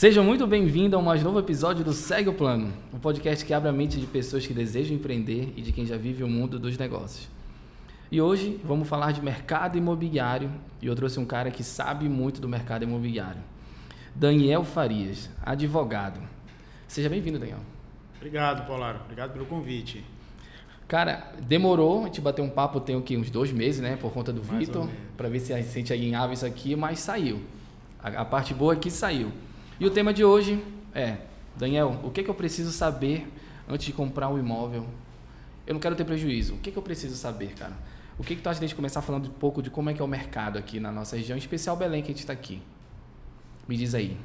Sejam muito bem-vindos a um mais novo episódio do Segue o Plano, um podcast que abre a mente de pessoas que desejam empreender e de quem já vive o mundo dos negócios. E hoje vamos falar de mercado imobiliário e eu trouxe um cara que sabe muito do mercado imobiliário. Daniel Farias, advogado. Seja bem-vindo, Daniel. Obrigado, Polaro. Obrigado pelo convite. Cara, demorou, a gente bateu um papo tem o quê? uns dois meses, né? Por conta do Vitor, para ver se a gente alinhava isso aqui, mas saiu. A, a, parte boa é que saiu. E o tema de hoje é, Daniel, o que, que eu preciso saber antes de comprar um imóvel? Eu não quero ter prejuízo. O que, que eu preciso saber, cara? O que, que tu acha de a gente começar falando um pouco de como é que é o mercado aqui na nossa região, em especial Belém, que a gente está aqui? Me diz aí.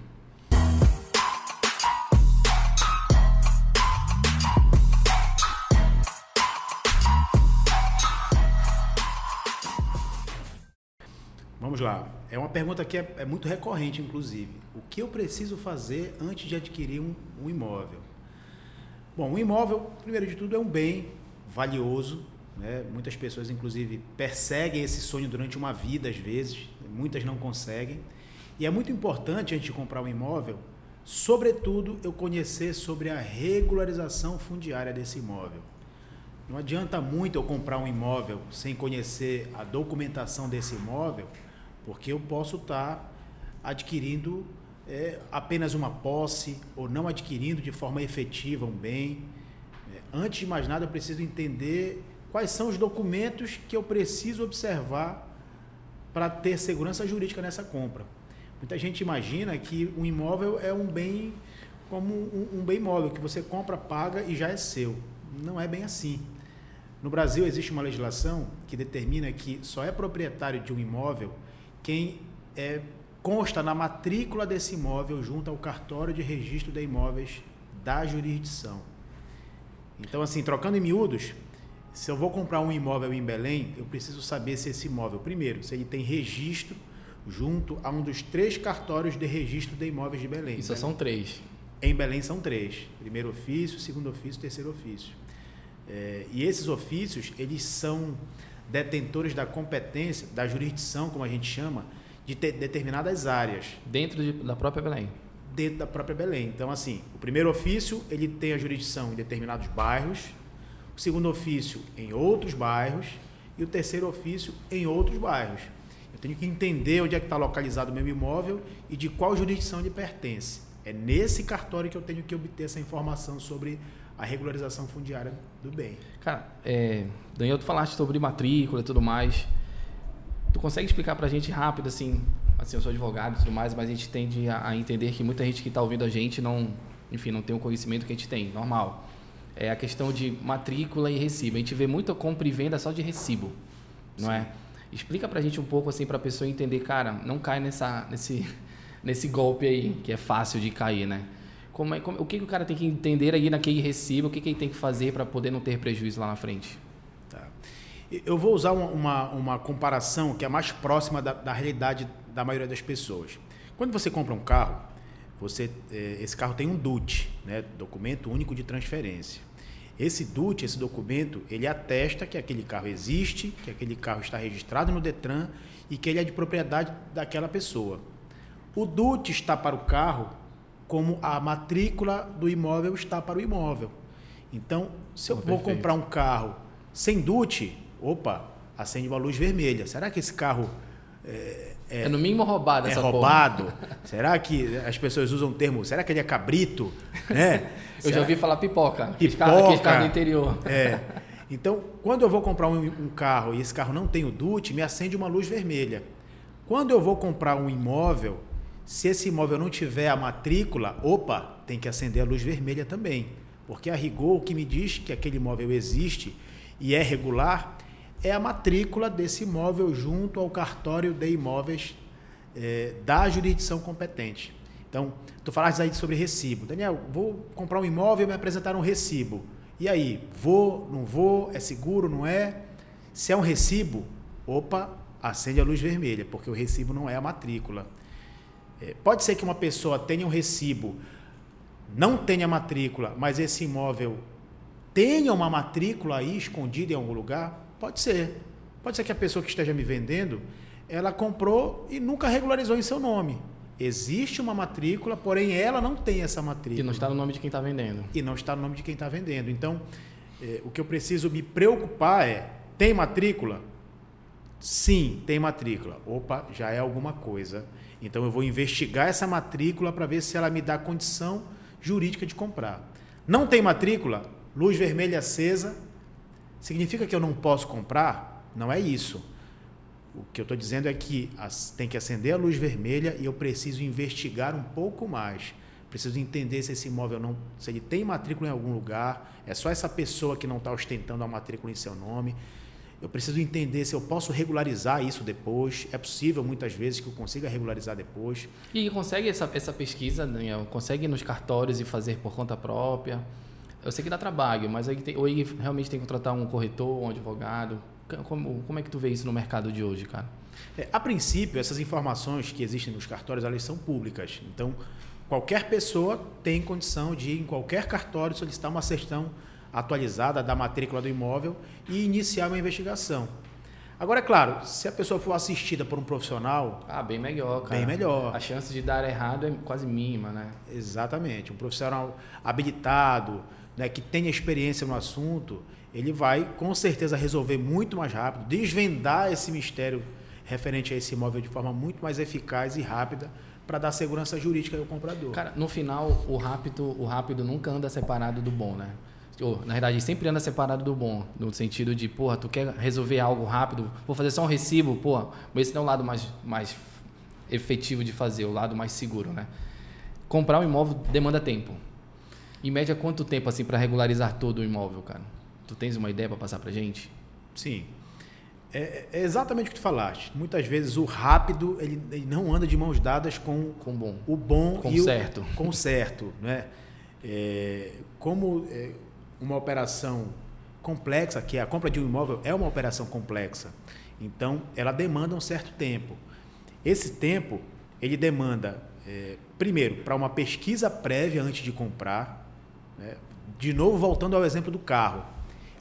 Vamos lá. É uma pergunta que é, é, muito recorrente, inclusive. O que eu preciso fazer antes de adquirir um, um imóvel? Bom, um imóvel, primeiro de tudo, é um bem valioso. Né? Muitas pessoas, inclusive, perseguem esse sonho durante uma vida, às vezes. Muitas não conseguem. E é muito importante, antes de comprar um imóvel, sobretudo, eu conhecer sobre a regularização fundiária desse imóvel. Não adianta muito eu comprar um imóvel sem conhecer a documentação desse imóvel, porque eu posso estar adquirindo é, apenas uma posse ou não adquirindo de forma efetiva um bem. É, antes de mais nada, eu preciso entender quais são os documentos que eu preciso observar para ter segurança jurídica nessa compra. Muita gente imagina que um imóvel é um bem como um, um bem imóvel que você compra, paga e já é seu. Não é bem assim. No Brasil existe uma legislação que determina que só é proprietário de um imóvel quem é, consta na matrícula desse imóvel junto ao cartório de registro de imóveis da jurisdição. Então, assim, trocando em miúdos, se eu vou comprar um imóvel em Belém, eu preciso saber se esse imóvel, primeiro, se ele tem registro junto a um dos três cartórios de registro de imóveis de Belém. Isso são três. Em Belém são três: primeiro ofício, segundo ofício, terceiro ofício. É, e esses ofícios eles são detentores da competência, da jurisdição, como a gente chama, de determinadas áreas. Dentro de, da própria Belém. Dentro da própria Belém. Então, assim, o primeiro ofício ele tem a jurisdição em determinados bairros, o segundo ofício em outros bairros e o terceiro ofício em outros bairros. Eu tenho que entender onde é que está localizado o meu imóvel e de qual jurisdição ele pertence. É nesse cartório que eu tenho que obter essa informação sobre a regularização fundiária do bem. Cara, é, Daniel, tu falaste sobre matrícula e tudo mais. Tu consegue explicar para a gente rápido, assim, assim, eu sou advogado e tudo mais, mas a gente tende a, a entender que muita gente que está ouvindo a gente não, enfim, não tem o conhecimento que a gente tem, normal. É a questão de matrícula e recibo. A gente vê muita compra e venda só de recibo, não é? Sim. é? Explica para a gente um pouco, assim, para a pessoa entender, cara, não cai nessa, nesse, nesse golpe aí, que é fácil de cair, né? Como é, como, o que, que o cara tem que entender aí naquele recibo, o que, que ele tem que fazer para poder não ter prejuízo lá na frente? Tá. Eu vou usar uma, uma comparação que é mais próxima da, da realidade da maioria das pessoas. Quando você compra um carro, você, é, esse carro tem um DUT, né, documento único de transferência. Esse DUT, esse documento, ele atesta que aquele carro existe, que aquele carro está registrado no Detran e que ele é de propriedade daquela pessoa. O DUT está para o carro como a matrícula do imóvel está para o imóvel. Então, se eu oh, vou comprar um carro sem DUT, opa, acende uma luz vermelha. Será que esse carro é, é, é no mínimo roubado? É roubado? será que as pessoas usam o termo? Será que ele é cabrito? Né? eu será? já ouvi falar pipoca. Pipoca. Carro do interior. É. Então, quando eu vou comprar um, um carro e esse carro não tem o DUT, me acende uma luz vermelha. Quando eu vou comprar um imóvel se esse imóvel não tiver a matrícula, opa, tem que acender a luz vermelha também. Porque a rigor o que me diz que aquele imóvel existe e é regular é a matrícula desse imóvel junto ao cartório de imóveis é, da jurisdição competente. Então, tu falaste aí sobre recibo. Daniel, vou comprar um imóvel e me apresentar um recibo. E aí, vou, não vou, é seguro, não é? Se é um recibo, opa, acende a luz vermelha, porque o recibo não é a matrícula. É, pode ser que uma pessoa tenha um recibo, não tenha matrícula, mas esse imóvel tenha uma matrícula aí escondida em algum lugar? Pode ser. Pode ser que a pessoa que esteja me vendendo, ela comprou e nunca regularizou em seu nome. Existe uma matrícula, porém ela não tem essa matrícula. E não está no nome de quem está vendendo. E não está no nome de quem está vendendo. Então, é, o que eu preciso me preocupar é: tem matrícula? Sim, tem matrícula. Opa, já é alguma coisa. Então eu vou investigar essa matrícula para ver se ela me dá condição jurídica de comprar. Não tem matrícula? Luz vermelha acesa. Significa que eu não posso comprar? Não é isso. O que eu estou dizendo é que tem que acender a luz vermelha e eu preciso investigar um pouco mais. Preciso entender se esse imóvel não, se ele tem matrícula em algum lugar, é só essa pessoa que não está ostentando a matrícula em seu nome. Eu preciso entender se eu posso regularizar isso depois. É possível, muitas vezes, que eu consiga regularizar depois. E consegue essa, essa pesquisa, Daniel? Consegue ir nos cartórios e fazer por conta própria? Eu sei que dá trabalho, mas aí tem, ou realmente tem que contratar um corretor, um advogado. Como, como é que tu vê isso no mercado de hoje, cara? É, a princípio, essas informações que existem nos cartórios, elas são públicas. Então, qualquer pessoa tem condição de ir em qualquer cartório solicitar uma certidão atualizada da matrícula do imóvel e iniciar uma investigação. Agora, é claro, se a pessoa for assistida por um profissional. Ah, bem melhor, cara. Bem melhor. A chance de dar errado é quase mínima, né? Exatamente. Um profissional habilitado, né, que tenha experiência no assunto, ele vai com certeza resolver muito mais rápido, desvendar esse mistério referente a esse imóvel de forma muito mais eficaz e rápida para dar segurança jurídica ao comprador. Cara, no final, o rápido, o rápido nunca anda separado do bom, né? Ou, na verdade, sempre anda separado do bom, no sentido de, porra, tu quer resolver algo rápido, vou fazer só um recibo, porra, mas esse não é o lado mais, mais efetivo de fazer, o lado mais seguro, né? Comprar um imóvel demanda tempo. Em média, quanto tempo, assim, para regularizar todo o imóvel, cara? Tu tens uma ideia para passar pra gente? Sim. É, é, exatamente o que tu falaste. Muitas vezes o rápido, ele, ele não anda de mãos dadas com, com o bom, o bom com e certo. o com certo, né? É, como é, uma operação complexa, que é a compra de um imóvel é uma operação complexa. Então, ela demanda um certo tempo. Esse tempo, ele demanda, é, primeiro, para uma pesquisa prévia antes de comprar. Né? De novo, voltando ao exemplo do carro.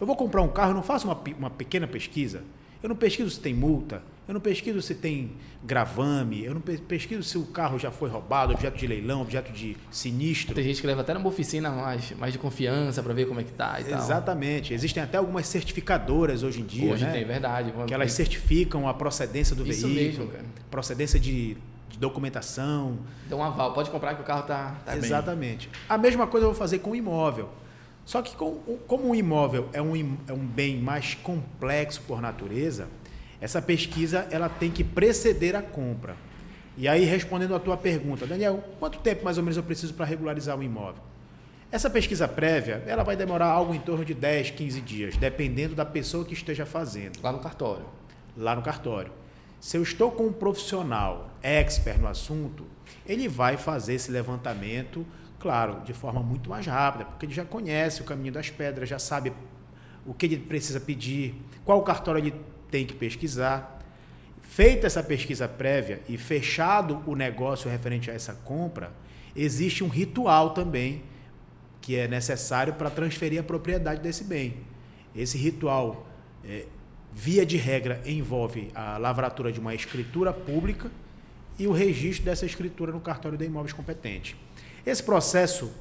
Eu vou comprar um carro, eu não faço uma, uma pequena pesquisa. Eu não pesquiso se tem multa, eu não pesquiso se tem gravame, eu não pesquiso se o carro já foi roubado, objeto de leilão, objeto de sinistro. Tem gente que leva até numa oficina mais, mais de confiança para ver como é que tá e Exatamente. Tal. Existem até algumas certificadoras hoje em dia, Hoje né? tem, verdade. Que elas certificam a procedência do Isso veículo, mesmo, cara. procedência de, de documentação. Dá um aval, pode comprar que o carro tá, tá Exatamente. Bem. A mesma coisa eu vou fazer com o imóvel. Só que com, como um imóvel é um, é um bem mais complexo por natureza, essa pesquisa ela tem que preceder a compra. E aí, respondendo à tua pergunta, Daniel, quanto tempo mais ou menos eu preciso para regularizar o imóvel? Essa pesquisa prévia, ela vai demorar algo em torno de 10, 15 dias, dependendo da pessoa que esteja fazendo. Lá no cartório. Lá no cartório. Se eu estou com um profissional expert no assunto, ele vai fazer esse levantamento, claro, de forma muito mais rápida, porque ele já conhece o caminho das pedras, já sabe o que ele precisa pedir, qual cartório ele tem que pesquisar. Feita essa pesquisa prévia e fechado o negócio referente a essa compra, existe um ritual também que é necessário para transferir a propriedade desse bem. Esse ritual, é, via de regra, envolve a lavratura de uma escritura pública e o registro dessa escritura no cartório de imóveis competente. Esse processo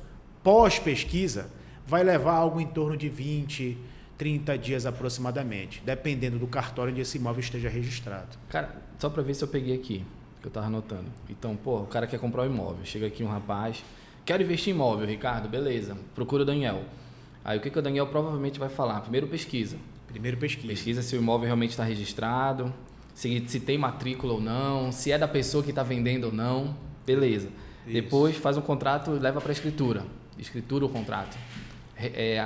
pós-pesquisa vai levar algo em torno de 20, 30 dias aproximadamente, dependendo do cartório onde esse imóvel esteja registrado. Cara, só para ver se eu peguei aqui, que eu estava anotando. Então, pô, o cara quer comprar um imóvel. Chega aqui um rapaz, quero investir em imóvel, Ricardo, beleza. Procura o Daniel. Aí o que, que o Daniel provavelmente vai falar? Primeiro pesquisa. Primeiro pesquisa. Pesquisa se o imóvel realmente está registrado, se, se tem matrícula ou não, se é da pessoa que está vendendo ou não. Beleza. Isso. Depois faz um contrato e leva para a escritura. Escritura o contrato é,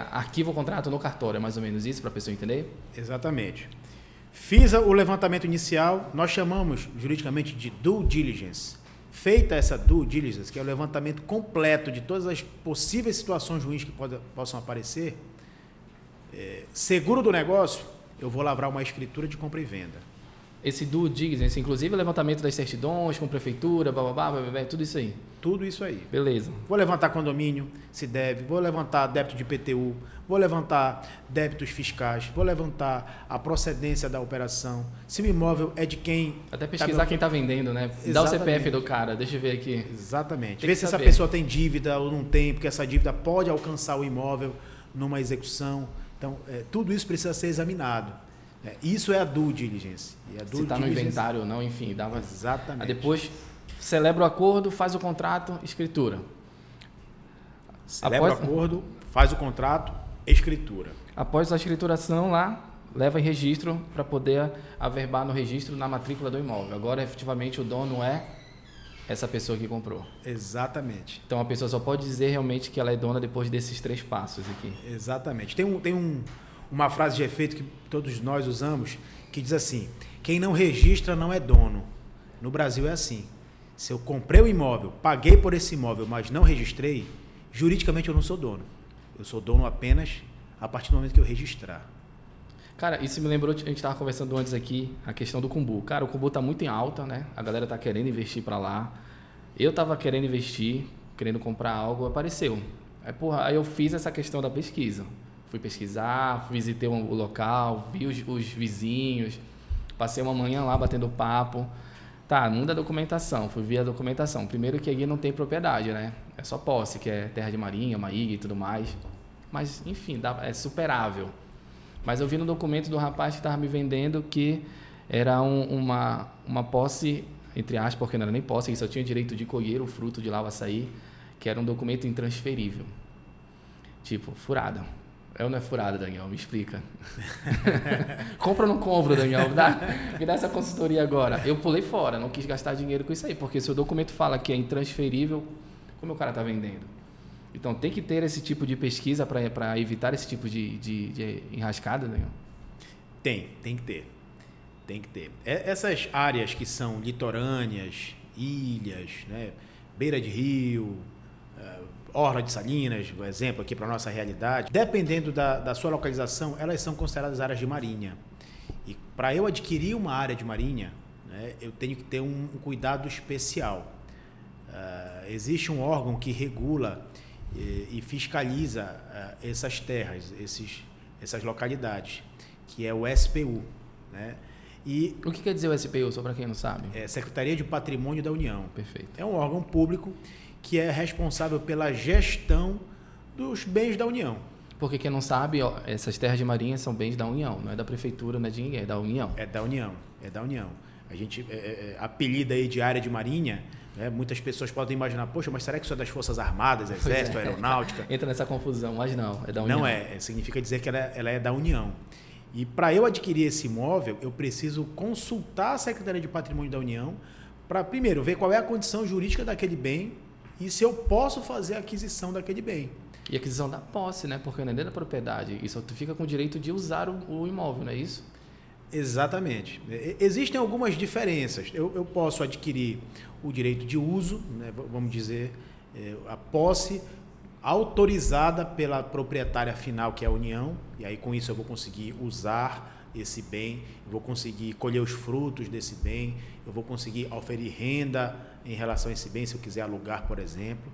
o contrato no cartório, é mais ou menos isso para a pessoa entender? Exatamente. Fiz o levantamento inicial, nós chamamos juridicamente de due diligence. Feita essa due diligence, que é o levantamento completo de todas as possíveis situações ruins que pode, possam aparecer, é, seguro do negócio, eu vou lavrar uma escritura de compra e venda. Esse due diligence, inclusive o levantamento das certidões com prefeitura, bababá, bababá, tudo isso aí. Tudo isso aí. Beleza. Vou levantar condomínio, se deve, vou levantar débito de PTU, vou levantar débitos fiscais, vou levantar a procedência da operação, se o imóvel é de quem. Até pesquisar tá quem está vendendo, né? Exatamente. Dá o CPF do cara, deixa eu ver aqui. Exatamente. Ver se saber. essa pessoa tem dívida ou não tem, porque essa dívida pode alcançar o imóvel numa execução. Então, é, tudo isso precisa ser examinado. É, isso é a due diligence. E a due Se está no inventário ou não, enfim. Dava... Exatamente. Aí depois celebra o acordo, faz o contrato, escritura. Celebra Após... o acordo, faz o contrato, escritura. Após a escrituração lá, leva em registro para poder averbar no registro na matrícula do imóvel. Agora, efetivamente, o dono é essa pessoa que comprou. Exatamente. Então, a pessoa só pode dizer realmente que ela é dona depois desses três passos aqui. Exatamente. Tem, um, tem um, uma frase de efeito que todos nós usamos que diz assim: quem não registra não é dono. No Brasil é assim. Se eu comprei o um imóvel, paguei por esse imóvel, mas não registrei, juridicamente eu não sou dono. Eu sou dono apenas a partir do momento que eu registrar. Cara, isso me lembrou, a gente estava conversando antes aqui, a questão do Kumbu. Cara, o Kumbu está muito em alta, né? A galera está querendo investir para lá. Eu estava querendo investir, querendo comprar algo, apareceu. Aí, porra, aí eu fiz essa questão da pesquisa. Fui pesquisar, visitei o local, vi os, os vizinhos, passei uma manhã lá batendo papo. Tá, muda a documentação, fui ver a documentação. Primeiro que aqui não tem propriedade, né? É só posse, que é terra de marinha, ilha e tudo mais. Mas, enfim, dá, é superável. Mas eu vi no documento do rapaz que estava me vendendo que era um, uma, uma posse, entre aspas, porque não era nem posse, ele só tinha direito de colher o fruto de lá o açaí, que era um documento intransferível. Tipo, furada. É ou não é furada, Daniel? Me explica. Compra ou não compra, Daniel? Me dá, me dá essa consultoria agora. Eu pulei fora, não quis gastar dinheiro com isso aí, porque se o documento fala que é intransferível, como o cara está vendendo? Então tem que ter esse tipo de pesquisa para evitar esse tipo de, de, de enrascada, Daniel? Tem, tem que ter. Tem que ter. É, essas áreas que são litorâneas, ilhas, né? beira de rio, Orla de Salinas, por exemplo, aqui para a nossa realidade, dependendo da, da sua localização, elas são consideradas áreas de marinha. E para eu adquirir uma área de marinha, né, eu tenho que ter um, um cuidado especial. Uh, existe um órgão que regula e, e fiscaliza uh, essas terras, esses, essas localidades, que é o SPU. Né? E o que quer dizer o SPU, só para quem não sabe? É Secretaria de Patrimônio da União. Perfeito. É um órgão público que é responsável pela gestão dos bens da União. Porque quem não sabe, ó, essas terras de marinha são bens da União, não é da prefeitura, não é de ninguém, é da União. É da União, é da União. A gente é, é, é apelida aí de área de marinha, né? muitas pessoas podem imaginar, poxa, mas será que isso é das Forças Armadas, Exército, é. Aeronáutica? Entra nessa confusão, mas não, é da União. Não é, significa dizer que ela, é, ela é da União. E para eu adquirir esse imóvel, eu preciso consultar a Secretaria de Patrimônio da União para, primeiro, ver qual é a condição jurídica daquele bem e se eu posso fazer a aquisição daquele bem. E aquisição da posse, né? Porque não é da propriedade. Isso tu fica com o direito de usar o, o imóvel, não é isso? Exatamente. Existem algumas diferenças. Eu, eu posso adquirir o direito de uso, né, vamos dizer, é, a posse autorizada pela proprietária final, que é a União, e aí com isso eu vou conseguir usar esse bem, eu vou conseguir colher os frutos desse bem, eu vou conseguir oferir renda em relação a esse bem, se eu quiser alugar, por exemplo.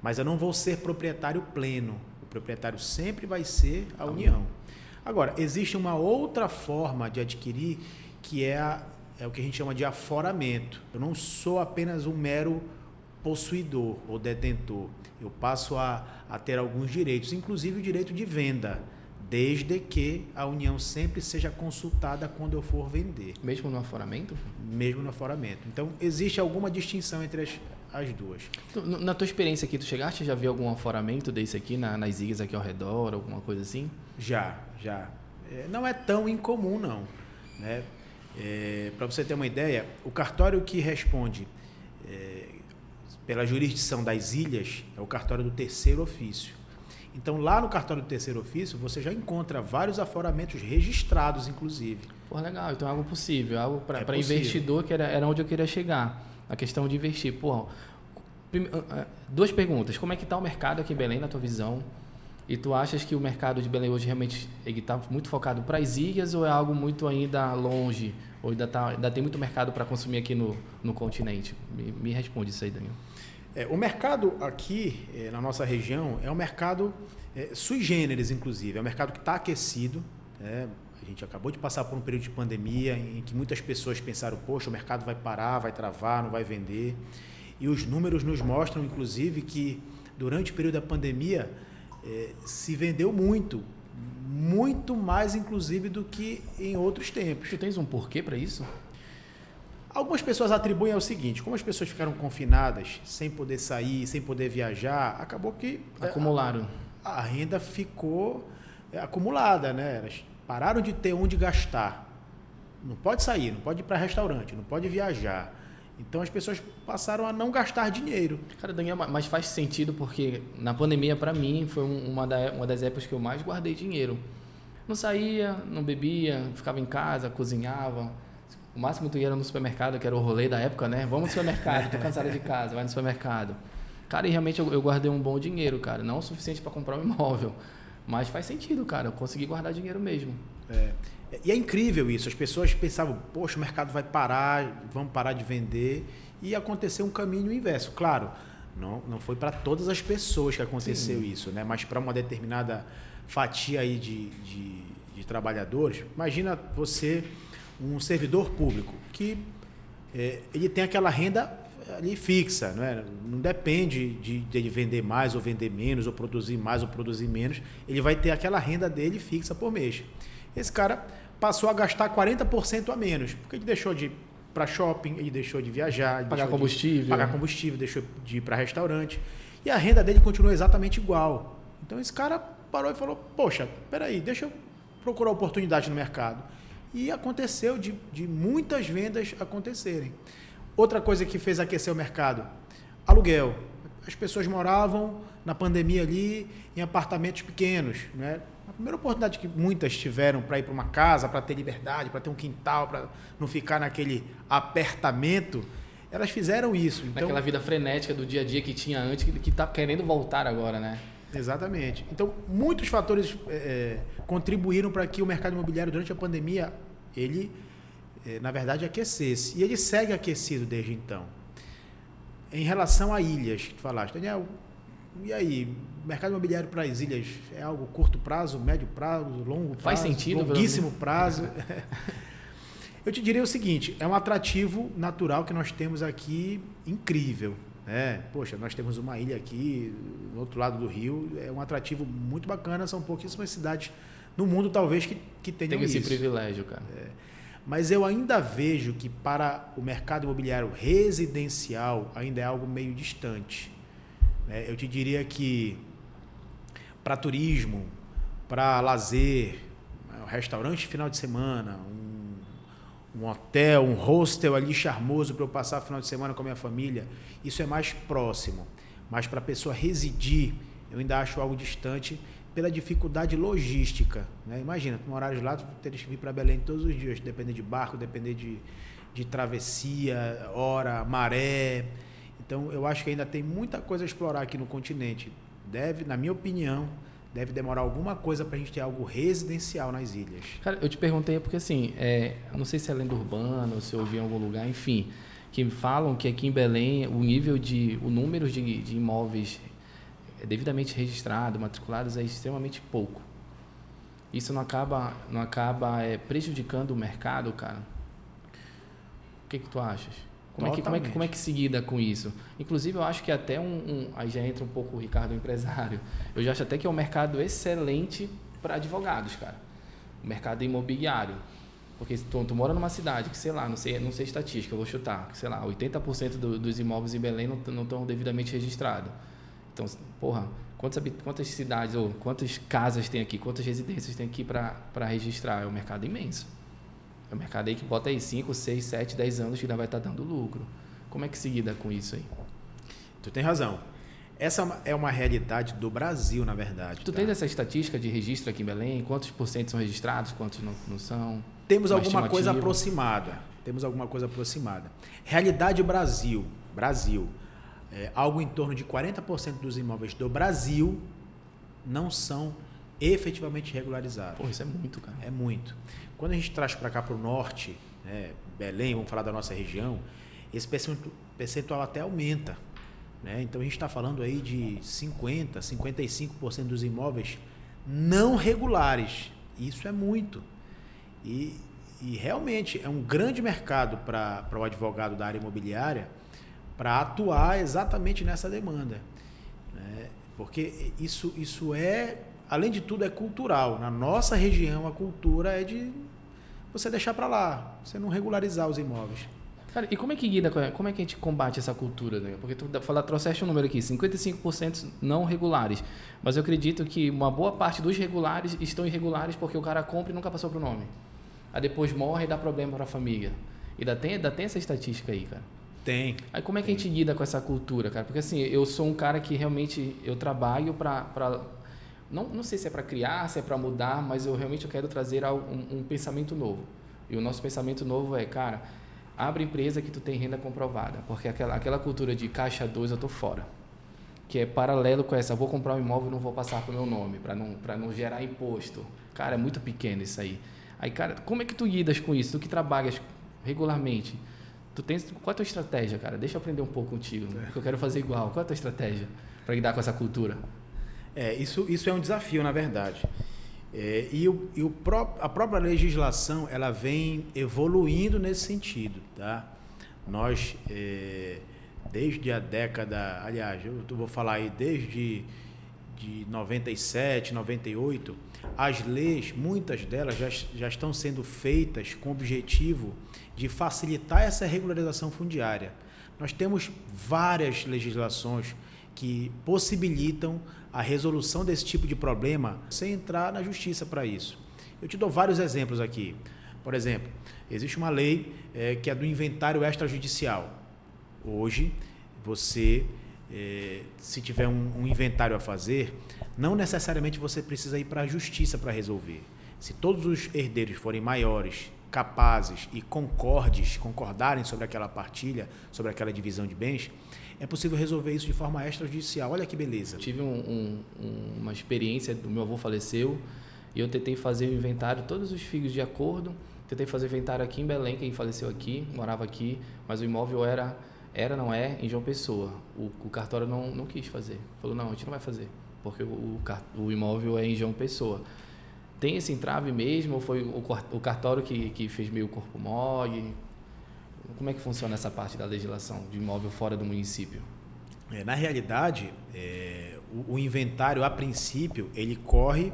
Mas eu não vou ser proprietário pleno. O proprietário sempre vai ser a União. Agora, existe uma outra forma de adquirir que é, a, é o que a gente chama de aforamento. Eu não sou apenas um mero possuidor ou detentor. Eu passo a, a ter alguns direitos, inclusive o direito de venda desde que a União sempre seja consultada quando eu for vender. Mesmo no aforamento? Mesmo no aforamento. Então, existe alguma distinção entre as, as duas. Na tua experiência aqui, tu chegaste já viu algum aforamento desse aqui na, nas ilhas aqui ao redor, alguma coisa assim? Já, já. É, não é tão incomum, não. Né? É, Para você ter uma ideia, o cartório que responde é, pela jurisdição das ilhas é o cartório do terceiro ofício. Então, lá no cartório do terceiro ofício, você já encontra vários aforamentos registrados, inclusive. Pô, legal. Então, é algo possível. Algo para é investidor, que era, era onde eu queria chegar. A questão de investir. Pô, ah, ah, duas perguntas. Como é que está o mercado aqui em Belém, na tua visão? E tu achas que o mercado de Belém hoje realmente está muito focado para as ilhas ou é algo muito ainda longe? Ou ainda, tá, ainda tem muito mercado para consumir aqui no, no continente? Me, me responde isso aí, Daniel. É, o mercado aqui é, na nossa região é um mercado é, sui generis, inclusive. É um mercado que está aquecido. Né? A gente acabou de passar por um período de pandemia em que muitas pessoas pensaram: poxa, o mercado vai parar, vai travar, não vai vender. E os números nos mostram, inclusive, que durante o período da pandemia é, se vendeu muito, muito mais, inclusive, do que em outros tempos. Tu tens um porquê para isso? Algumas pessoas atribuem ao seguinte: como as pessoas ficaram confinadas, sem poder sair, sem poder viajar, acabou que é, acumularam. A, a renda ficou é, acumulada, né? Elas pararam de ter onde gastar. Não pode sair, não pode ir para restaurante, não pode viajar. Então as pessoas passaram a não gastar dinheiro. Cara, Daniel, mas faz sentido porque na pandemia, para mim, foi uma, da, uma das épocas que eu mais guardei dinheiro. Não saía, não bebia, ficava em casa, cozinhava. O máximo tu ia no supermercado, que era o rolê da época, né? Vamos no supermercado, tô cansado de casa, vai no supermercado. Cara, e realmente eu, eu guardei um bom dinheiro, cara. Não o suficiente para comprar um imóvel. Mas faz sentido, cara. Eu consegui guardar dinheiro mesmo. É. E é incrível isso. As pessoas pensavam, poxa, o mercado vai parar, vamos parar de vender. E aconteceu um caminho inverso. Claro, não, não foi para todas as pessoas que aconteceu Sim. isso, né? mas para uma determinada fatia aí de, de, de, trabalhadores. Imagina você, um servidor público, que é, ele tem aquela renda ali fixa, não, é? não depende de, de ele vender mais ou vender menos, ou produzir mais ou produzir menos. Ele vai ter aquela renda dele fixa por mês. Esse cara passou a gastar 40% a menos, porque ele deixou de ir para shopping, ele deixou de viajar, pagar combustível, de pagar combustível, deixou de ir para restaurante, e a renda dele continuou exatamente igual. Então esse cara parou e falou: "Poxa, peraí, deixa eu procurar oportunidade no mercado". E aconteceu de, de muitas vendas acontecerem. Outra coisa que fez aquecer o mercado, aluguel. As pessoas moravam na pandemia ali em apartamentos pequenos, né? A primeira oportunidade que muitas tiveram para ir para uma casa, para ter liberdade, para ter um quintal, para não ficar naquele apertamento, elas fizeram isso. Então, Naquela vida frenética do dia a dia que tinha antes, que está querendo voltar agora, né? Exatamente. Então, muitos fatores é, contribuíram para que o mercado imobiliário, durante a pandemia, ele, é, na verdade, aquecesse. E ele segue aquecido desde então. Em relação a ilhas, que tu falaste, Daniel, e aí, mercado imobiliário para as ilhas é algo curto prazo, médio prazo, longo prazo? Faz sentido, longuíssimo prazo. Eu te diria o seguinte: é um atrativo natural que nós temos aqui incrível. Né? Poxa, nós temos uma ilha aqui, no outro lado do rio, é um atrativo muito bacana. São pouquíssimas cidades no mundo, talvez, que, que tenham Tem esse isso. privilégio, cara. É. Mas eu ainda vejo que para o mercado imobiliário residencial ainda é algo meio distante. Né? Eu te diria que para turismo, para lazer, um restaurante final de semana, um, um hotel, um hostel ali charmoso para eu passar final de semana com a minha família, isso é mais próximo. Mas para a pessoa residir, eu ainda acho algo distante pela dificuldade logística. Né? Imagina, tu morares lá, tu teres que vir para Belém todos os dias, depender de barco, depender de, de travessia, hora, maré. Então, eu acho que ainda tem muita coisa a explorar aqui no continente. Deve, na minha opinião, deve demorar alguma coisa para a gente ter algo residencial nas ilhas. Cara, eu te perguntei porque assim, é, não sei se é lenda urbana ou se eu ouvi em algum lugar, enfim, que falam que aqui em Belém o nível de, o número de, de imóveis devidamente registrados, matriculados é extremamente pouco. Isso não acaba, não acaba é, prejudicando o mercado, cara? O que que tu achas? Como é, que, como, é que, como é que se lida com isso? Inclusive, eu acho que até um, um, Aí já entra um pouco o Ricardo, o empresário. Eu já acho até que é um mercado excelente para advogados, cara. O mercado imobiliário. Porque tu, tu, mora numa cidade que, sei lá, não sei, não sei estatística, eu vou chutar, que, sei lá, 80% do, dos imóveis em Belém não estão devidamente registrados. Então, porra, quantas, quantas cidades ou quantas casas tem aqui, quantas residências tem aqui para registrar? É um mercado imenso. É um mercado aí que bota aí 5, 6, 7, 10 anos que ainda vai estar dando lucro. Como é que se lida com isso aí? Tu tem razão. Essa é uma realidade do Brasil, na verdade. Tu tá? tens essa estatística de registro aqui em Belém? Quantos por cento são registrados, quantos não, não são? Temos uma alguma coisa aproximada. Temos alguma coisa aproximada. Realidade Brasil. Brasil. É, algo em torno de 40% dos imóveis do Brasil não são efetivamente regularizados. Pô, isso é muito, cara. É muito. Quando a gente traz para cá para o norte, né, Belém, vamos falar da nossa região, esse percentual até aumenta. Né? Então a gente está falando aí de 50%, 55% dos imóveis não regulares. Isso é muito. E, e realmente é um grande mercado para o advogado da área imobiliária para atuar exatamente nessa demanda. Né? Porque isso, isso é, além de tudo, é cultural. Na nossa região, a cultura é de você deixar para lá, você não regularizar os imóveis. Cara, e como é que guida, como é que a gente combate essa cultura? Né? Porque tu fala, trouxeste um número aqui, 55% não regulares. Mas eu acredito que uma boa parte dos regulares estão irregulares porque o cara compra e nunca passou pro nome. Aí depois morre e dá problema para a família. E ainda tem, ainda tem essa estatística aí, cara. Tem. Aí como é que a gente lida com essa cultura, cara? Porque assim, eu sou um cara que realmente eu trabalho para não, não sei se é para criar, se é para mudar, mas eu realmente quero trazer um, um pensamento novo. E o nosso pensamento novo é, cara, abre empresa que tu tem renda comprovada, porque aquela, aquela cultura de caixa 2 eu tô fora. Que é paralelo com essa, vou comprar um imóvel e não vou passar pro meu nome, para não, não gerar imposto. Cara, é muito pequeno isso aí. Aí, cara, como é que tu lidas com isso? Tu que trabalhas regularmente, tu tens, qual é a tua estratégia, cara? Deixa eu aprender um pouco contigo, né? porque eu quero fazer igual. Qual é a tua estratégia para lidar com essa cultura? É, isso, isso é um desafio, na verdade. É, e o, e o pró a própria legislação ela vem evoluindo nesse sentido. Tá? Nós, é, desde a década, aliás, eu vou falar aí desde de 97, 98, as leis, muitas delas já, já estão sendo feitas com o objetivo de facilitar essa regularização fundiária. Nós temos várias legislações que possibilitam a resolução desse tipo de problema sem entrar na justiça para isso. Eu te dou vários exemplos aqui. Por exemplo, existe uma lei é, que é do inventário extrajudicial. Hoje, você, é, se tiver um, um inventário a fazer, não necessariamente você precisa ir para a justiça para resolver. Se todos os herdeiros forem maiores, capazes e concordes, concordarem sobre aquela partilha, sobre aquela divisão de bens, é possível resolver isso de forma extrajudicial. Olha que beleza. Tive um, um, uma experiência, o meu avô faleceu, e eu tentei fazer o inventário, todos os filhos de acordo. Tentei fazer inventário aqui em Belém, quem faleceu aqui, morava aqui, mas o imóvel era, era não é, em João Pessoa. O, o cartório não, não quis fazer. Falou, não, a gente não vai fazer, porque o, o, imóvel é em João Pessoa. Tem esse entrave mesmo, ou foi o, o cartório que, que fez meio corpo mole? Como é que funciona essa parte da legislação de imóvel fora do município? É, na realidade, é, o, o, inventário, a princípio, ele corre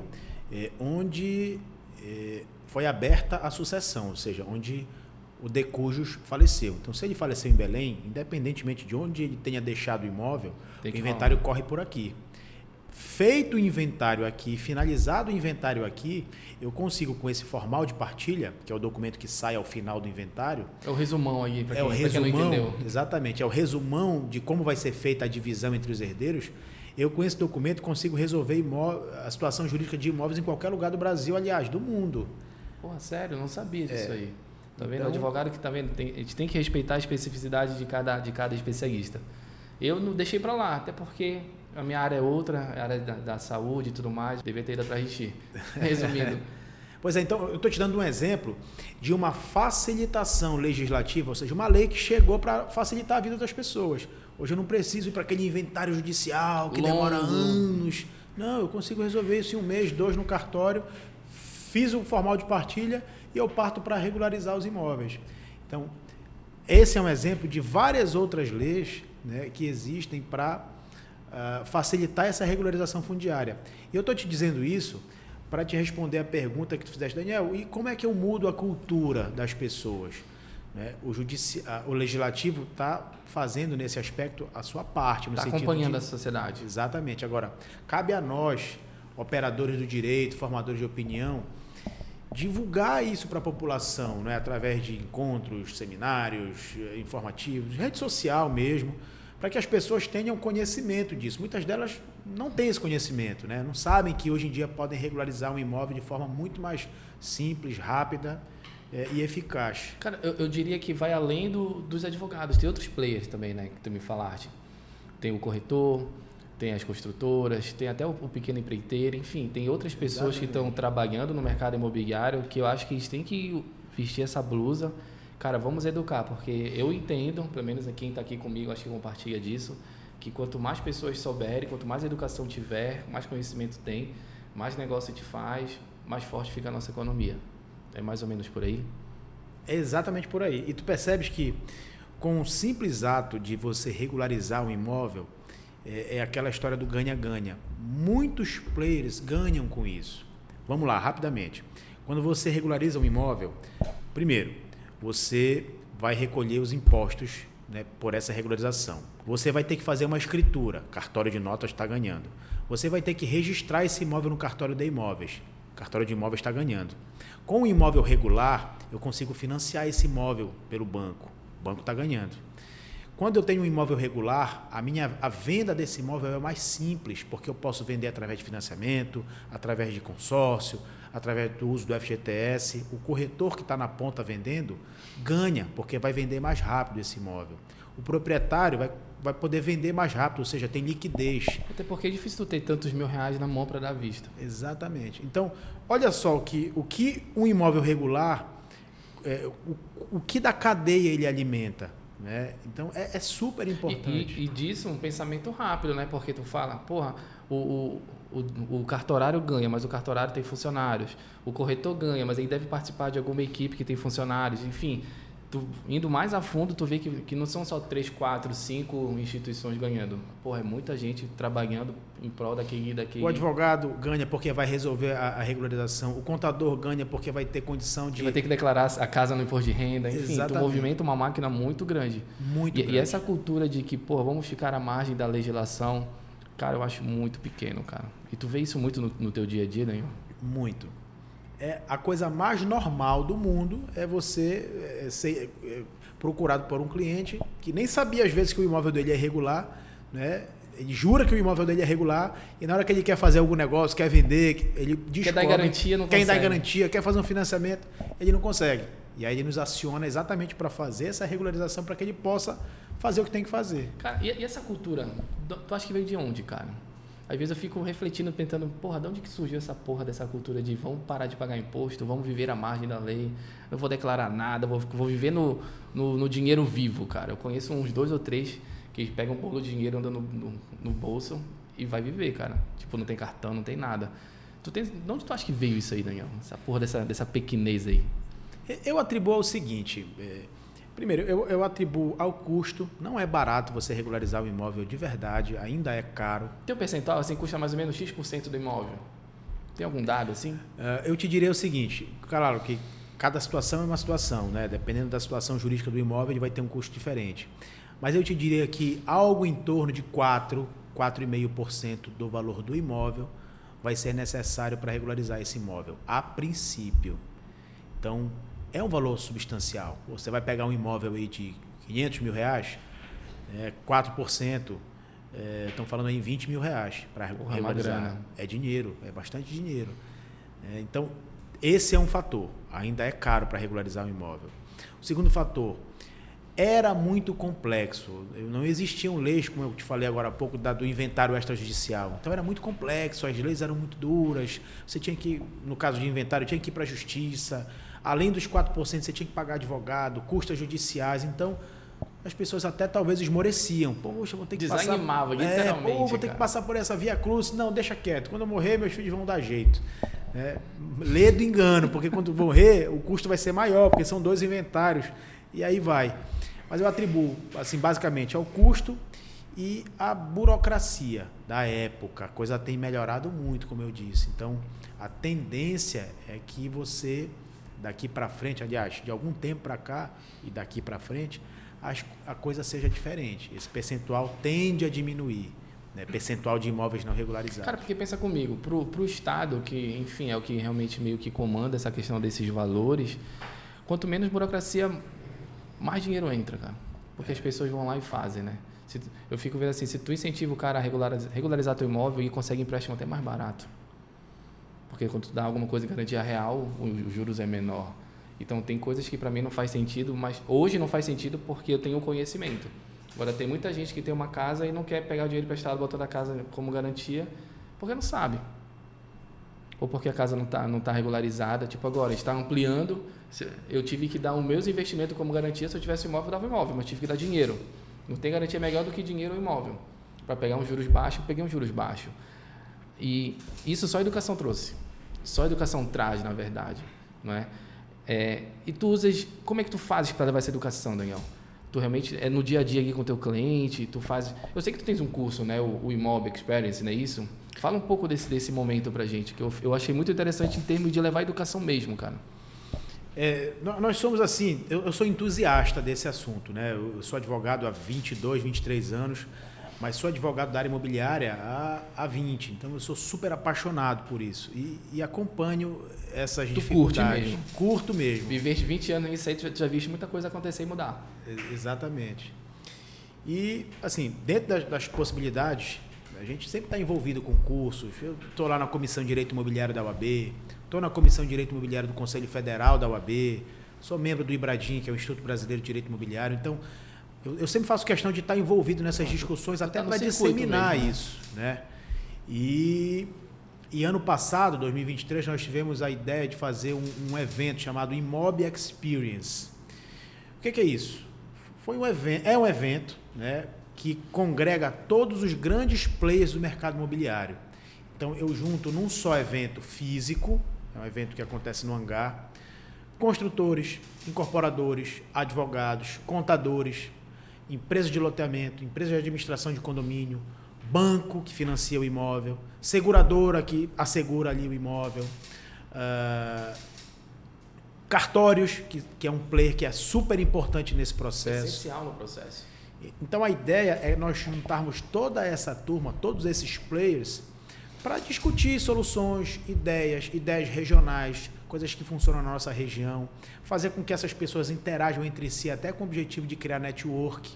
é, onde é, foi aberta a sucessão, ou seja, onde o decujus faleceu. Então, se ele faleceu em Belém, independentemente de onde ele tenha deixado o imóvel, o inventário falar. corre por aqui. Feito o inventário aqui, finalizado o inventário aqui, eu consigo com esse formal de partilha, que é o documento que sai ao final do inventário. É o resumão aí, para quem, é o resumão, quem não entendeu. Exatamente, é o resumão de como vai ser feita a divisão entre os herdeiros. Eu com esse documento consigo resolver a situação jurídica de imóveis em qualquer lugar do Brasil, aliás, do mundo. Porra, sério, não sabia disso é. aí. Tá vendo? Então, o advogado que tá vendo, tem, a gente tem que respeitar a especificidade de cada, de cada especialista. Eu não deixei para lá, até porque a minha área é outra, a área da, da saúde e tudo mais. Devia ter ido atrás de ti. Resumindo. Pois é, então eu estou te dando um exemplo de uma facilitação legislativa, ou seja, uma lei que chegou para facilitar a vida das pessoas. Hoje eu não preciso ir para aquele inventário judicial que Longo. demora anos. Não, eu consigo resolver isso em um mês, dois no cartório, fiz o formal de partilha e eu parto para regularizar os imóveis. Então, esse é um exemplo de várias outras leis né, que existem para uh, facilitar essa regularização fundiária. E eu estou te dizendo isso para te responder a pergunta que tu fizeste, Daniel, e como é que eu mudo a cultura das pessoas? Né? O, judici... o legislativo está fazendo nesse aspecto a sua parte. Está acompanhando de... a sociedade. Exatamente. Agora, cabe a nós, operadores do direito, formadores de opinião, divulgar isso para a população, né? através de encontros, seminários, eh, informativos, rede social mesmo, para que as pessoas tenham conhecimento disso. Muitas delas não têm esse conhecimento, né? não sabem que hoje em dia podem regularizar um imóvel de forma muito mais simples, rápida é, e eficaz. Cara, eu, eu, diria que vai além do, dos advogados. Tem outros players também, né, que tu me falaste. Tem o corretor, tem as construtoras, tem até o, o pequeno empreiteiro, enfim, tem outras pessoas Exatamente. que estão trabalhando no mercado imobiliário que eu acho que eles têm que vestir essa blusa. Cara, vamos educar, porque eu entendo, pelo menos quem está aqui comigo, acho que compartilha disso, que quanto mais pessoas souberem, quanto mais educação tiver, mais conhecimento tem, mais negócio gente faz, mais forte fica a nossa economia. É mais ou menos por aí? É exatamente por aí. E tu percebes que com o simples ato de você regularizar um imóvel, é, é aquela história do ganha-ganha. Muitos players ganham com isso. Vamos lá, rapidamente. Quando você regulariza um imóvel, primeiro, você vai recolher os impostos né, por essa regularização. Você vai ter que fazer uma escritura, cartório de notas está ganhando. Você vai ter que registrar esse imóvel no cartório de imóveis. cartório de imóveis está ganhando. Com o imóvel regular, eu consigo financiar esse imóvel pelo banco. O banco está ganhando. Quando eu tenho um imóvel regular, a minha a venda desse imóvel é mais simples, porque eu posso vender através de financiamento, através de consórcio, através do uso do FGTS. O corretor que está na ponta vendendo ganha, porque vai vender mais rápido esse imóvel. O proprietário vai, vai poder vender mais rápido, ou seja, tem liquidez. Até porque é difícil tu ter tantos mil reais na mão para dar vista. Exatamente. Então, olha só o que, o que um imóvel regular, é, o, o que da cadeia ele alimenta. Né? Então é, é super importante. E, e, e, disso um pensamento rápido, né? Porque tu fala, porra, o, o, o, o, cartorário ganha, mas o cartorário tem funcionários. O corretor ganha, mas ele deve participar de alguma equipe que tem funcionários. Enfim, tu, indo mais a fundo, tu vê que, que não são só três, quatro, cinco instituições ganhando. Porra, é muita gente trabalhando em prol daquele daquele. O advogado ganha porque vai resolver a, a regularização. O contador ganha porque vai ter condição de. Vai ter que declarar a casa no imposto de renda. Enfim, Exatamente. tu movimenta uma máquina muito grande. Muito e, grande. E essa cultura de que, pô, vamos ficar à margem da legislação, cara, eu acho muito pequeno, cara. E tu vê isso muito no, no teu dia a dia, né? Muito é a coisa mais normal do mundo é você é, ser é, procurado por um cliente que nem sabia às vezes que o imóvel dele é irregular, né? Ele jura que o imóvel dele é regular e na hora que ele quer fazer algum negócio, quer vender, ele descobre, quer dar garantia, não quer consegue. dar garantia, quer fazer um financiamento, ele não consegue. E aí ele nos aciona exatamente para fazer essa regularização para que ele possa fazer o que tem que fazer. Cara, e, e essa cultura, tu acha que veio de onde, cara? Às vezes eu fico refletindo, pensando, porra, de onde que surgiu essa porra dessa cultura de vamos parar de pagar imposto, vamos viver à margem da lei, não vou declarar nada, vou, vou viver no, no, no, dinheiro vivo, cara. Eu conheço uns dois ou três que pegam um bolo de dinheiro andando no, no, no, bolso e vai viver, cara. Tipo, não tem cartão, não tem nada. Tu tem, de onde tu acha que veio isso aí, Daniel? Essa porra dessa, dessa pequenez aí? Eu atribuo ao seguinte. Primeiro, eu, eu, atribuo ao custo. Não é barato você regularizar o imóvel de verdade, ainda é caro. Tem um percentual, assim, custa mais ou menos X% do imóvel? Tem algum dado assim? Uh, eu te diria o seguinte, claro que cada situação é uma situação, né? Dependendo da situação jurídica do imóvel, ele vai ter um custo diferente. Mas eu te diria que algo em torno de 4, 4,5% do valor do imóvel vai ser necessário para regularizar esse imóvel, a princípio. Então, é um valor substancial. Você vai pegar um imóvel aí de 500 mil reais, é, 4%, é, estão falando aí em 20 mil reais para regularizar. É dinheiro, é bastante dinheiro. É, então, esse é um fator. Ainda é caro para regularizar um imóvel. O segundo fator, era muito complexo. Não existiam leis, como eu te falei agora há pouco, da, do inventário extrajudicial. Então era muito complexo, as leis eram muito duras. Você tinha que, no caso de inventário, tinha que ir para a justiça. Além dos 4%, você tinha que pagar advogado, custas judiciais. Então, as pessoas até talvez esmoreciam. Poxa, vou ter que Desanimava, passar... literalmente. É, Pô, vou ter que passar por essa via cruz. Não, deixa quieto. Quando eu morrer, meus filhos vão dar jeito. É, lê do engano, porque quando morrer, o custo vai ser maior, porque são dois inventários. E aí vai. Mas eu atribuo, assim, basicamente ao custo e à burocracia da época. A coisa tem melhorado muito, como eu disse. Então, a tendência é que você daqui para frente, aliás, de algum tempo para cá e daqui para frente, a coisa seja diferente. Esse percentual tende a diminuir. Né? Percentual de imóveis não regularizados. Cara, porque pensa comigo, para o Estado, que enfim é o que realmente meio que comanda essa questão desses valores, quanto menos burocracia, mais dinheiro entra, cara. Porque é. as pessoas vão lá e fazem, né? Se, eu fico vendo assim, se tu incentiva o cara a regularizar, regularizar teu imóvel e consegue empréstimo até mais barato. Porque quando tu dá alguma coisa em garantia real, os juros é menor. Então tem coisas que para mim não faz sentido, mas hoje não faz sentido porque eu tenho conhecimento. Agora tem muita gente que tem uma casa e não quer pegar o dinheiro emprestado, botar a casa como garantia, porque não sabe. Ou porque a casa não está não tá regularizada. Tipo agora, está ampliando. Eu tive que dar os meus investimentos como garantia. Se eu tivesse imóvel, eu dava imóvel, mas tive que dar dinheiro. Não tem garantia melhor do que dinheiro ou imóvel. Para pegar uns juros baixos, eu peguei uns juros baixos. E isso só a educação trouxe. Só educação traz, na verdade. Não é? é e tu usas. Como é que tu fazes para levar essa educação, Daniel? Tu realmente é no dia a dia aqui com o teu cliente, tu faz. Eu sei que tu tens um curso, né? O, o Imob Experience, não é isso? Fala um pouco desse, desse momento pra gente, que eu, eu achei muito interessante em termos de levar a educação mesmo, cara. É, nós somos assim, eu, eu, sou entusiasta desse assunto, né? Eu sou advogado há 22, 23 anos mas sou advogado da área imobiliária há, há 20, então eu sou super apaixonado por isso e, e acompanho essas tu dificuldades. Curte mesmo. Curto mesmo. Viveste 20 anos nisso aí, tu já viste muita coisa acontecer e mudar. Exatamente. E, assim, dentro das, das possibilidades, a gente sempre está envolvido com cursos. Eu estou lá na Comissão de Direito Imobiliário da UAB, estou na Comissão de Direito Imobiliário do Conselho Federal da UAB, sou membro do IBRADIM, que é o Instituto Brasileiro de Direito Imobiliário. Então, eu, eu, sempre faço questão de estar envolvido nessas discussões, até tá para disseminar mesmo. isso. Né? E, e ano passado, 2023, nós tivemos a ideia de fazer um, um evento chamado Imob Experience. O que, que, é isso? Foi um evento, é um evento né, que congrega todos os grandes players do mercado imobiliário. Então eu junto num só evento físico, é um evento que acontece no hangar, construtores, incorporadores, advogados, contadores, empresa de loteamento, empresa de administração de condomínio, banco que financia o imóvel, seguradora que assegura ali o imóvel, uh, cartórios, que, que é um player que é super importante nesse processo. Essencial no processo. Então a ideia é nós juntarmos toda essa turma, todos esses players, para discutir soluções, ideias, ideias regionais, coisas que funcionam na nossa região, fazer com que essas pessoas interajam entre si, até com o objetivo de criar network.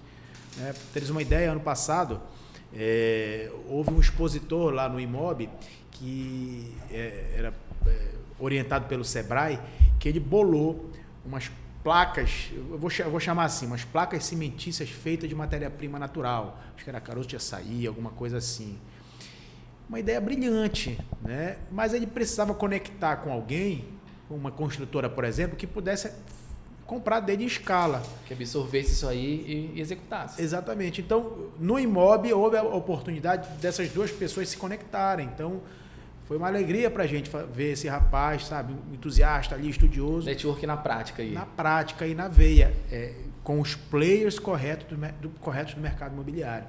Né? Teres uma ideia, ano passado, é, houve um expositor lá no Imob que é, era é, orientado pelo Sebrae, que ele bolou umas placas, eu vou, eu vou chamar assim, umas placas cimentícias feitas de matéria-prima natural. Acho que era caroço de açaí, alguma coisa assim uma ideia brilhante, né? mas ele precisava conectar com alguém uma construtora, por exemplo, que pudesse comprar dele em escala. Que absorvesse isso aí e executasse. Exatamente. Então, no Imob houve a oportunidade dessas duas pessoas se conectarem. Então, foi uma alegria para a gente ver esse rapaz, sabe, entusiasta ali, estudioso. Network na prática aí. Na prática e na veia, é, com os players corretos do, do, corretos do mercado imobiliário.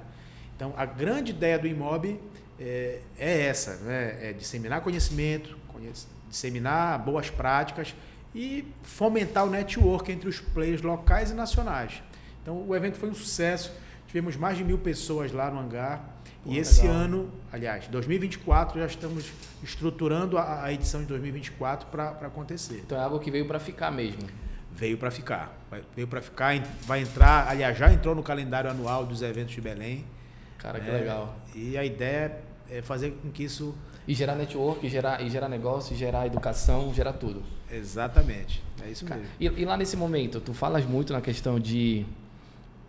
Então, a grande ideia do Imob é, é essa, né? é disseminar conhecimento, conhecimento disseminar boas práticas e fomentar o network entre os players locais e nacionais. Então o evento foi um sucesso, tivemos mais de mil pessoas lá no hangar. Pô, e esse legal. ano, aliás, 2024, já estamos estruturando a, a edição de 2024 para acontecer. Então é algo que veio para ficar mesmo. Veio para ficar. Veio para ficar, vai entrar, aliás, já entrou no calendário anual dos eventos de Belém. Cara, que é, legal. E a ideia é fazer com que isso e gerar network, e gerar, e gerar negócio, e gerar educação, gerar tudo. Exatamente. É isso mesmo. E, e, lá nesse momento, tu falas muito na questão de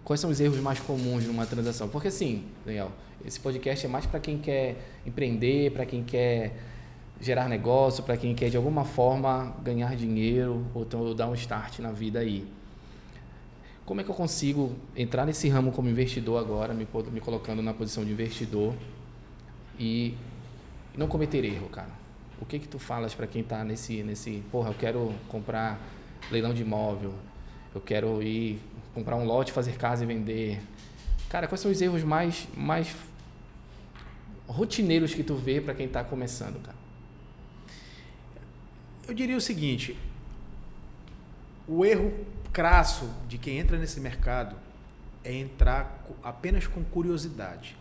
quais são os erros mais comuns numa transação. Porque assim, Daniel, esse podcast é mais para quem quer empreender, para quem quer gerar negócio, para quem quer de alguma forma ganhar dinheiro ou, ou dar um start na vida aí. Como é que eu consigo entrar nesse ramo como investidor agora, me, me colocando na posição de investidor e e não cometer erro, cara. O que que tu falas para quem está nesse nesse, porra, eu quero comprar leilão de imóvel, eu quero ir comprar um lote, fazer casa e vender. Cara, quais são os erros mais mais rotineiros que tu vê para quem está começando, cara? Eu diria o seguinte: o erro crasso de quem entra nesse mercado é entrar apenas com curiosidade.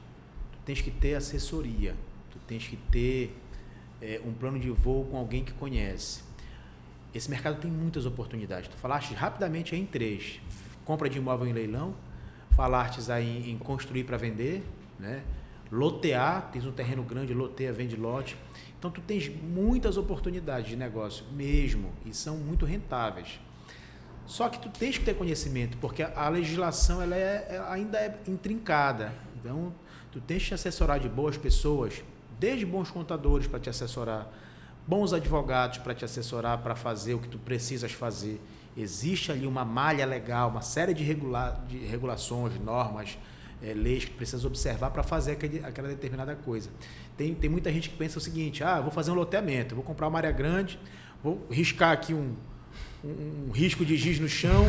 Tu tens que ter assessoria tens que ter é, um plano de voo com alguém que conhece. Esse mercado tem muitas oportunidades. Tu falaste rapidamente em três: compra de imóvel em leilão, falastes aí em construir para vender, né? lotear, tens um terreno grande, loteia, vende lote. Então tu tens muitas oportunidades de negócio mesmo e são muito rentáveis. Só que tu tens que ter conhecimento, porque a, legislação ela é, ela ainda é intrincada. Então, tu tens que assessorar de boas pessoas, desde bons contadores para te assessorar, bons advogados para te assessorar para fazer o que tu precisas fazer. Existe ali uma malha legal, uma série de, regula de regulações, normas, é, leis que precisas observar para fazer aquele, aquela determinada coisa. Tem, tem muita gente que pensa o seguinte: ah, vou fazer um loteamento, vou comprar uma área grande, vou riscar aqui um, um, um risco de giz no chão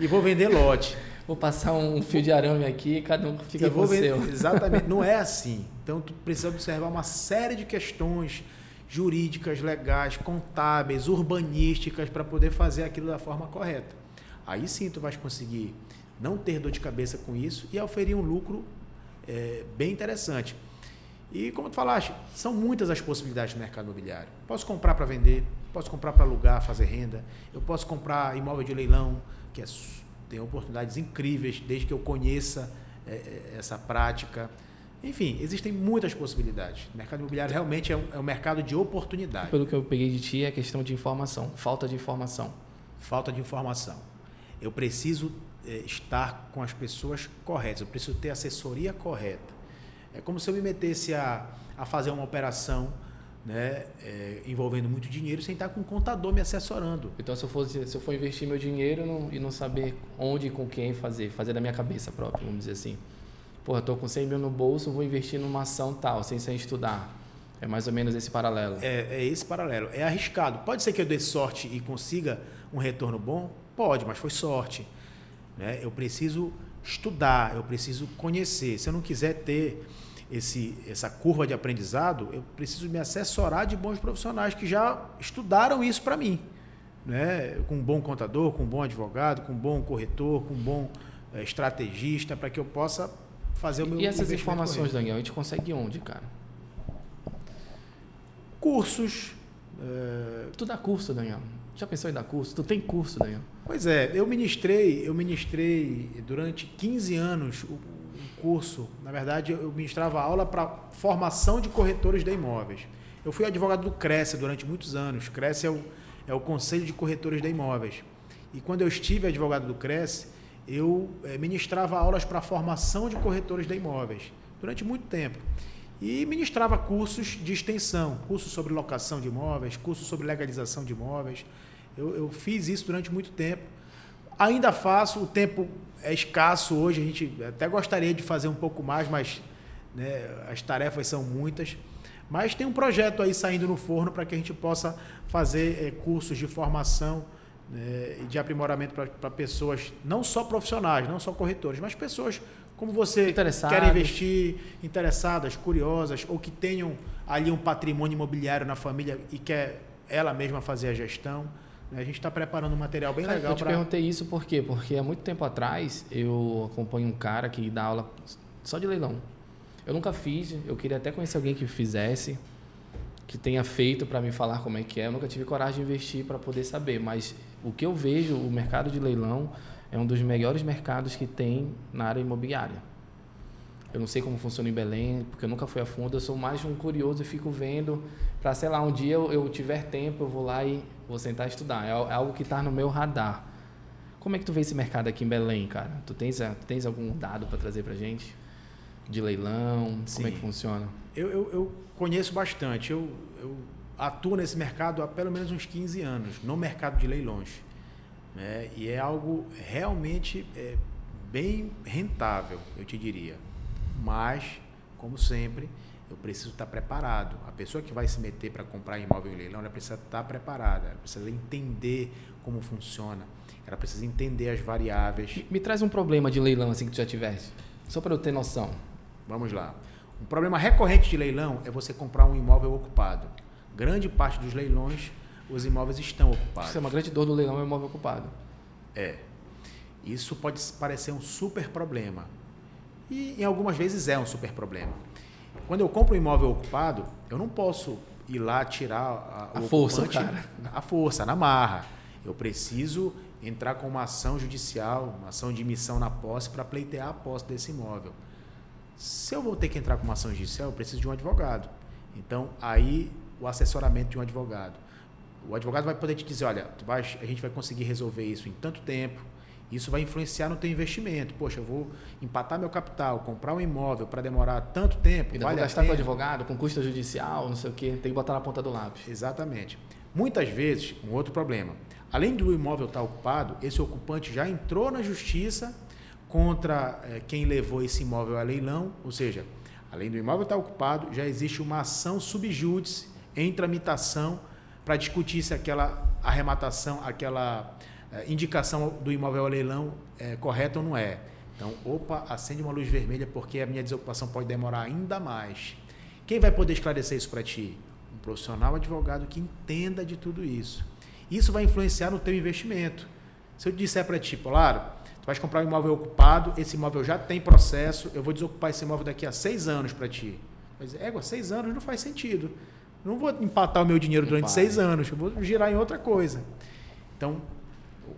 e vou vender lote. Vou passar um fio de arame aqui, cada um fica e com o seu. Exatamente, não é assim. Então tu precisa observar uma série de questões jurídicas, legais, contábeis, urbanísticas para poder fazer aquilo da forma correta. Aí sim tu vais conseguir não ter dor de cabeça com isso e oferir um lucro é, bem interessante. E como tu falaste, são muitas as possibilidades do mercado imobiliário. Posso comprar para vender, posso comprar para alugar, fazer renda, eu posso comprar imóvel de leilão, que é, tem oportunidades incríveis desde que eu conheça é, é, essa prática. Enfim, existem muitas possibilidades. O mercado imobiliário realmente é um, é um mercado de oportunidade. Pelo que eu peguei de ti, é questão de informação, falta de informação. Falta de informação. Eu preciso é, estar com as pessoas corretas, eu preciso ter assessoria correta é como se eu me metesse a, a fazer uma operação né, é, envolvendo muito dinheiro sem estar com um contador me assessorando. Então, se eu, fosse, se eu for investir meu dinheiro não, e não saber onde e com quem fazer, fazer da minha cabeça própria, vamos dizer assim. Porra, estou com 100 mil no bolso, vou investir numa ação tal, sem sem estudar. É mais ou menos esse paralelo. É, é esse paralelo. É arriscado. Pode ser que eu dê sorte e consiga um retorno bom? Pode, mas foi sorte. Né? Eu preciso estudar, eu preciso conhecer. Se eu não quiser ter esse, essa curva de aprendizado, eu preciso me assessorar de bons profissionais que já estudaram isso para mim. Né? Com um bom contador, com um bom advogado, com um bom corretor, com um bom é, estrategista, para que eu possa fazer o meu E essas informações, correto. Daniel, a gente consegue onde, cara? Cursos. É... Tu dá curso, Daniel? Já pensou em dar curso? Tu tem curso, Daniel? Pois é, eu ministrei, eu ministrei durante 15 anos curso, na verdade, eu ministrava aula para formação de corretores de imóveis. Eu fui advogado do Cresce durante muitos anos. Cresce é o, é o Conselho de Corretores de Imóveis. E quando eu estive advogado do Cresce, eu é, ministrava aulas para formação de corretores de imóveis durante muito tempo. E ministrava cursos de extensão, cursos sobre locação de imóveis, cursos sobre legalização de imóveis. Eu, eu fiz isso durante muito tempo. Ainda faço, o tempo é escasso hoje, a gente até gostaria de fazer um pouco mais, mas né, as tarefas são muitas. Mas tem um projeto aí saindo no forno para que a gente possa fazer é, cursos de formação né, e de aprimoramento para pessoas, não só profissionais, não só corretores, mas pessoas como você que querem investir, interessadas, curiosas, ou que tenham ali um patrimônio imobiliário na família e quer ela mesma fazer a gestão. A gente está preparando um material bem legal. Eu te pra... perguntei isso por quê? Porque há muito tempo atrás eu acompanho um cara que dá aula só de leilão. Eu nunca fiz, eu queria até conhecer alguém que fizesse, que tenha feito para me falar como é que é. Eu nunca tive coragem de investir para poder saber, mas o que eu vejo, o mercado de leilão é um dos melhores mercados que tem na área imobiliária. Eu não sei como funciona em Belém, porque eu nunca fui a fundo, eu sou mais um curioso e fico vendo para, sei lá, um dia eu, eu tiver tempo, eu vou lá e vou sentar e estudar. É, é algo que está no meu radar. Como é que tu vê esse mercado aqui em Belém, cara? Tu tens, tu tens algum dado para trazer para gente? De leilão? Sim. Como é que funciona? Eu, eu, eu conheço bastante. Eu, eu, atuo nesse mercado há pelo menos uns 15 anos, no mercado de leilões. Né? E é algo realmente é, bem rentável, eu te diria. Mas, como sempre, eu preciso estar preparado. A pessoa que vai se meter para comprar imóvel em leilão, ela precisa estar preparada, ela precisa entender como funciona, ela precisa entender as variáveis. Me, traz um problema de leilão assim que tu já tivesse, só para eu ter noção. Vamos lá. Um problema recorrente de leilão é você comprar um imóvel ocupado. Grande parte dos leilões, os imóveis estão ocupados. Isso é uma grande dor do leilão, é o imóvel ocupado. É. Isso pode parecer um super problema. E em algumas vezes é um super problema. Quando eu compro um imóvel ocupado, eu não posso ir lá tirar a, a força, cara. A força, na marra. Eu preciso entrar com uma ação judicial, uma ação de emissão na posse para pleitear a posse desse imóvel. Se eu vou ter que entrar com uma ação judicial, eu preciso de um advogado. Então, aí o assessoramento de um advogado. O advogado vai poder te dizer, olha, vai, a gente vai conseguir resolver isso em tanto tempo. Isso vai influenciar no teu investimento. Poxa, eu vou empatar meu capital, comprar um imóvel para demorar tanto tempo. E vale vou gastar com advogado, com custo judicial, não sei o quê. Tem que botar na ponta do lápis. Exatamente. Muitas vezes, um outro problema. Além do imóvel estar ocupado, esse ocupante já entrou na justiça contra é, quem levou esse imóvel a leilão, ou seja, além do imóvel estar ocupado, já existe uma ação subjúdice em tramitação para discutir se aquela arrematação, aquela indicação do imóvel a leilão é correta ou não é. Então, opa, acende uma luz vermelha porque a minha desocupação pode demorar ainda mais. Quem vai poder esclarecer isso para ti? Um profissional advogado que entenda de tudo isso. Isso vai influenciar no teu investimento. Se eu disser para ti, Polaro, tu vais comprar um imóvel ocupado, esse imóvel já tem processo, eu vou desocupar esse imóvel daqui a seis anos para ti. Mas, égua, seis anos não faz sentido. não vou empatar o meu dinheiro durante seis anos, eu vou girar em outra coisa. Então,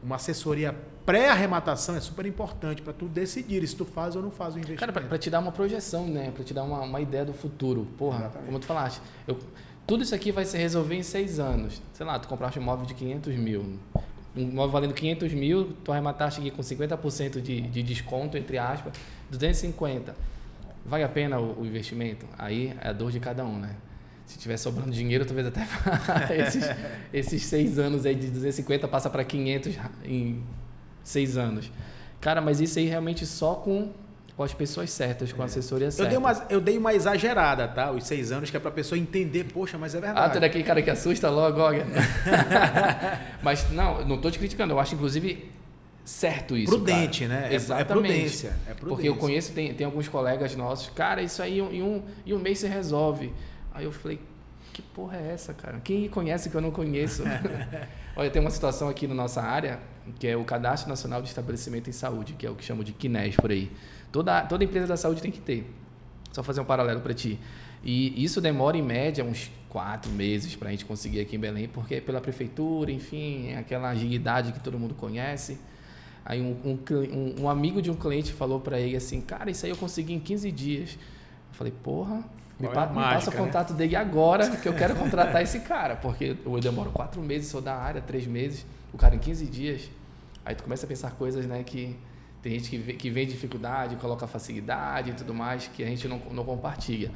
uma assessoria pré-arrematação é super importante para tu decidir se tu faz ou não faz o investimento. Cara, para te dar uma projeção, né? Para te dar uma, uma ideia do futuro. Porra, Exatamente. como tu falaste, eu, tudo isso aqui vai se resolver em seis anos. Sei lá, tu compraste um imóvel de 500 mil. Um imóvel valendo 500 mil, tu arremataste aqui com 50% de, de desconto, entre aspas, 250. Vale a pena o, o investimento? Aí é a dor de cada um, né? Se tiver sobrando dinheiro, talvez até esses, esses seis anos aí de 250 passa para 500 em seis anos. Cara, mas isso aí realmente só com, com as pessoas certas, com a assessoria certa. Eu dei, uma, eu dei uma exagerada, tá? Os seis anos, que é para a pessoa entender, poxa, mas é verdade. Ah, tu é daquele cara que assusta logo, olha. mas não, não estou te criticando. Eu acho, inclusive, certo isso. Prudente, cara. né? É, é Exatamente. É prudência, é prudência. Porque eu conheço, tem, tem alguns colegas nossos, cara, isso aí em um, em um mês se resolve. Aí eu falei, que porra é essa, cara? Quem conhece que eu não conheço? Olha, tem uma situação aqui na nossa área, que é o Cadastro Nacional de Estabelecimento em Saúde, que é o que chamam de KINES por aí. Toda, toda empresa da saúde tem que ter. Só fazer um paralelo para ti. E isso demora, em média, uns quatro meses para a gente conseguir aqui em Belém, porque é pela prefeitura, enfim, é aquela agilidade que todo mundo conhece. Aí um, um, um amigo de um cliente falou para ele assim, cara, isso aí eu consegui em 15 dias. Eu falei, porra, me, pa, me mágica, passa o né? contato dele agora que eu quero contratar esse cara, porque eu demoro quatro meses, sou da área, três meses, o cara em 15 dias. Aí tu começa a pensar coisas, né, que tem gente que vê, que vê dificuldade, coloca facilidade e tudo mais, que a gente não, não compartilha.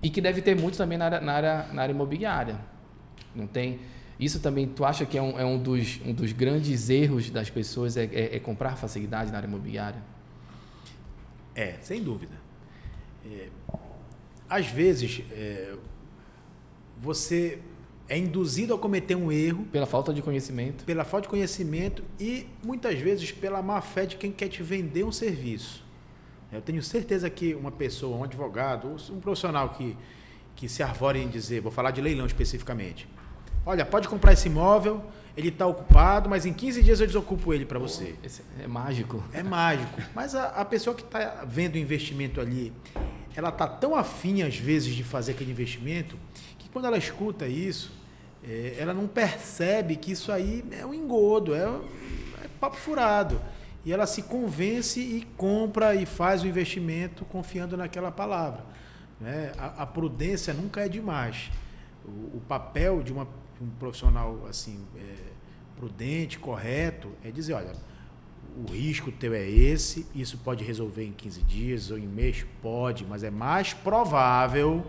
E que deve ter muito também na área, na área, na área imobiliária. Não tem? Isso também, tu acha que é um, é um, dos, um dos grandes erros das pessoas é, é, é comprar facilidade na área imobiliária? É, sem dúvida. É, às vezes, é, você é induzido a cometer um erro. Pela falta de conhecimento. Pela falta de conhecimento e muitas vezes pela má fé de quem quer te vender um serviço. Eu tenho certeza que uma pessoa, um advogado, um profissional que, que se arvore em dizer, vou falar de leilão especificamente. Olha, pode comprar esse imóvel, ele está ocupado, mas em 15 dias eu desocupo ele para você. é mágico. É mágico. Mas a, a pessoa que está vendo o investimento ali, ela está tão afim, às vezes, de fazer aquele investimento, que quando ela escuta isso, é, ela não percebe que isso aí é um engodo, é, é papo furado. E ela se convence e compra e faz o investimento confiando naquela palavra. Né? A, a prudência nunca é demais. O, o papel de uma, um profissional assim é, prudente, correto, é dizer, olha, o risco teu é esse, isso pode resolver em 15 dias ou em mês? Pode, mas é mais provável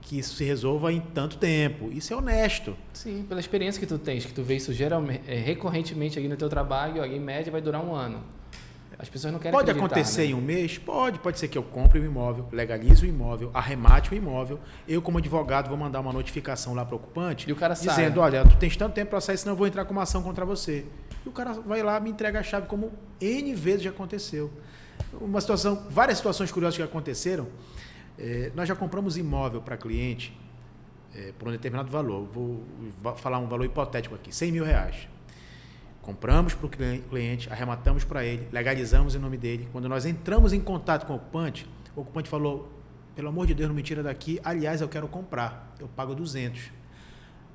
que isso se resolva em tanto tempo. Isso é honesto. Sim, pela experiência que tu tens, que tu vê isso geralmente, é, recorrentemente aqui no teu trabalho, em média vai durar um ano. As pessoas não querem Pode acontecer né? em um mês? Pode. Pode ser que eu compre um imóvel, legalize o imóvel, arremate o imóvel. Eu, como advogado, vou mandar uma notificação lá para o ocupante e o cara dizendo, sai. olha, tu tens tanto tempo para sair, senão eu vou entrar com uma ação contra você. E o cara vai lá me entrega a chave, como N vezes já aconteceu. Uma situação, várias situações curiosas que aconteceram. É, nós já compramos imóvel para cliente é, por um determinado valor. Vou, falar um valor hipotético aqui, 100 mil reais. Compramos para o cliente, arrematamos para ele, legalizamos em nome dele. Quando nós entramos em contato com o ocupante, o ocupante falou: pelo amor de Deus, não me tira daqui. Aliás, eu quero comprar. Eu pago 200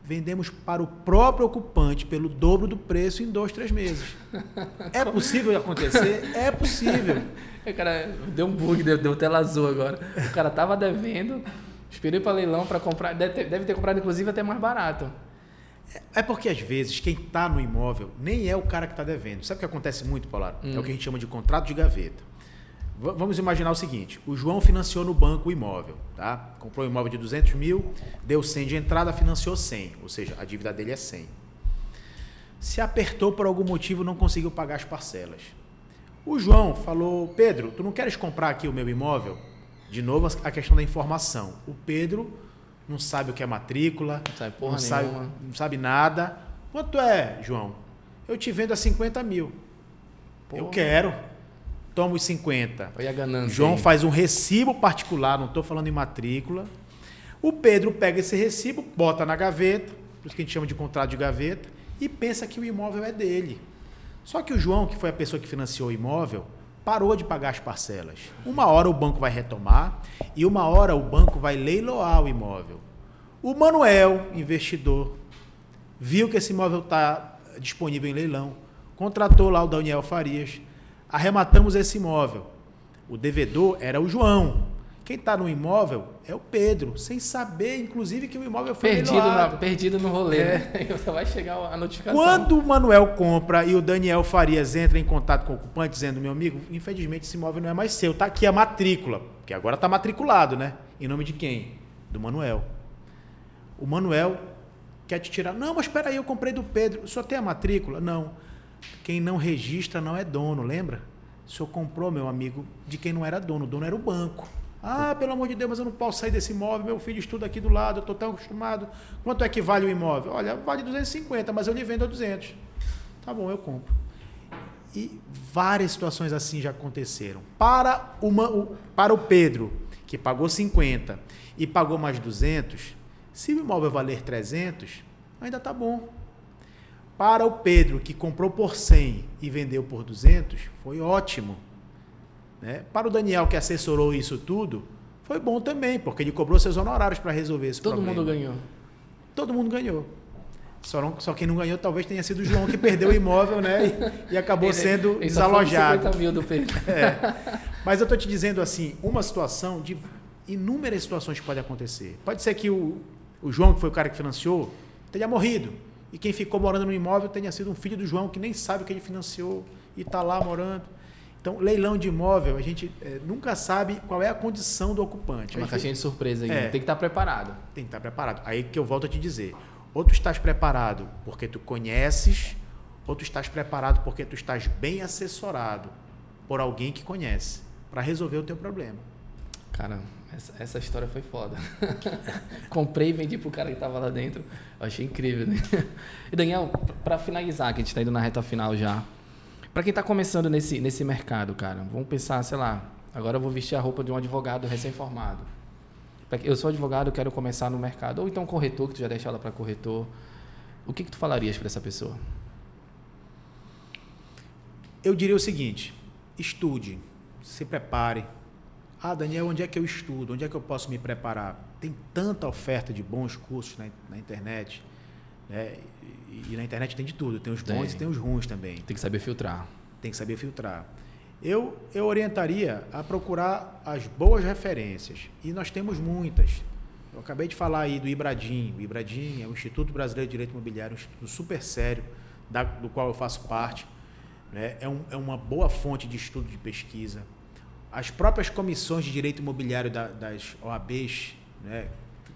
vendemos para o próprio ocupante pelo dobro do preço em dois, três meses. É possível acontecer? É possível. O cara deu um bug, deu, deu tela azul agora. O cara tava devendo, esperei para leilão para comprar, deve ter, deve ter comprado inclusive até mais barato. É porque às vezes quem está no imóvel nem é o cara que está devendo. Sabe o que acontece muito, Paulo? Hum. É o que a gente chama de contrato de gaveta. Vamos imaginar o seguinte: o João financiou no banco o imóvel, tá? Comprou um imóvel de 200 mil, deu 100 de entrada, financiou 100, ou seja, a dívida dele é 100. Se apertou por algum motivo, não conseguiu pagar as parcelas. O João falou: Pedro, tu não queres comprar aqui o meu imóvel? De novo, a questão da informação. O Pedro não sabe o que é matrícula, Não sabe porra não, sabe, não sabe nada. Quanto é, João? Eu te vendo a 50 mil. Eu Porra. quero. Toma os 50. Olha a ganância. João aí. faz um recibo particular, não estou falando em matrícula. O Pedro pega esse recibo, bota na gaveta, por isso que a gente chama de contrato de gaveta, e pensa que o imóvel é dele. Só que o João, que foi a pessoa que financiou o imóvel, parou de pagar as parcelas. Uma hora o banco vai retomar e uma hora o banco vai leiloar o imóvel. O Manuel, investidor, viu que esse imóvel está disponível em leilão, contratou lá o Daniel Farias, arrematamos esse imóvel. O devedor era o João. Quem está no imóvel é o Pedro, sem saber, inclusive, que o imóvel foi Perdido, na, perdido no rolê, É. né? Só vai chegar a notificação. Quando o Manuel compra e o Daniel Farias entra em contato com o ocupante, dizendo, meu amigo, infelizmente esse imóvel não é mais seu, tá aqui a matrícula, que agora está matriculado, né? Em nome de quem? Do Manuel. O Manuel quer te tirar. Não, mas espera aí, eu comprei do Pedro. Só tem a matrícula? Não. Quem não registra não é dono, lembra? O senhor comprou, meu amigo, de quem não era dono. O dono era o banco. Ah, pelo amor de Deus, mas eu não posso sair desse imóvel. Meu filho estuda aqui do lado, eu estou tão acostumado. Quanto é que vale o imóvel? Olha, vale 250, mas eu lhe vendo a 200. Tá bom, eu compro. E várias situações assim já aconteceram. Para, uma, o, para o Pedro, que pagou 50 e pagou mais 200, se o imóvel valer 300, ainda tá bom. Para o Pedro, que comprou por 100 e vendeu por 200, foi ótimo. Né? Para o Daniel, que assessorou isso tudo, foi bom também, porque ele cobrou seus honorários para resolver esse Todo problema. mundo ganhou. Todo mundo ganhou. Só, não- só quem não ganhou talvez tenha sido o João que perdeu o imóvel, né? E, e acabou Ele- sendo ele desalojado. 50 mil do Pedro. É. Mas eu tô te dizendo assim, uma situação de inúmeras situações que podem acontecer. Pode ser que o, o João, que foi o cara que financiou, tenha morrido. E quem ficou morando no imóvel tenha sido um filho do João que nem sabe o que ele financiou e está lá morando. Então, leilão de imóvel, a gente eh, nunca sabe qual é a condição do ocupante. É uma caixinha de surpresa aí. É. Tem que estar preparado. tem que estar preparado. Aí que eu volto a te dizer. Ou tu estás preparado porque tu conheces, ou tu estás preparado porque tu estás bem assessorado por alguém que conhece para resolver o teu problema. Cara, essa, essa história foi foda. Comprei e vendi pro cara que tava lá dentro. Eu achei incrível, né? E Daniel, para finalizar, que a gente tá indo na reta final já. Para quem tá começando nesse, nesse mercado, cara, vamos pensar, sei lá, agora eu vou vestir a roupa de um advogado recém-formado. Eu sou advogado, quero começar no mercado. Ou então corretor, que tu já deixa ela para corretor. O que, que tu falarias para essa pessoa? Eu diria o seguinte: estude, se prepare. Ah, Daniel, onde é que eu estudo? Onde é que eu posso me preparar? Tem tanta oferta de bons cursos na, na internet. Né? E, e na internet tem de tudo. Tem os bons Tem. e tem os ruins também. Tem que saber filtrar. tem que saber filtrar. Eu, eu orientaria a procurar as boas referências. E nós temos muitas. Eu acabei de falar aí do Ibradim. O Ibradim é o Instituto Brasileiro de Direito Imobiliário, um instituto super sério, da- do qual eu faço parte. né? É, um- é uma boa fonte de estudo de pesquisa. As próprias comissões de direito imobiliário da- das OABs, né,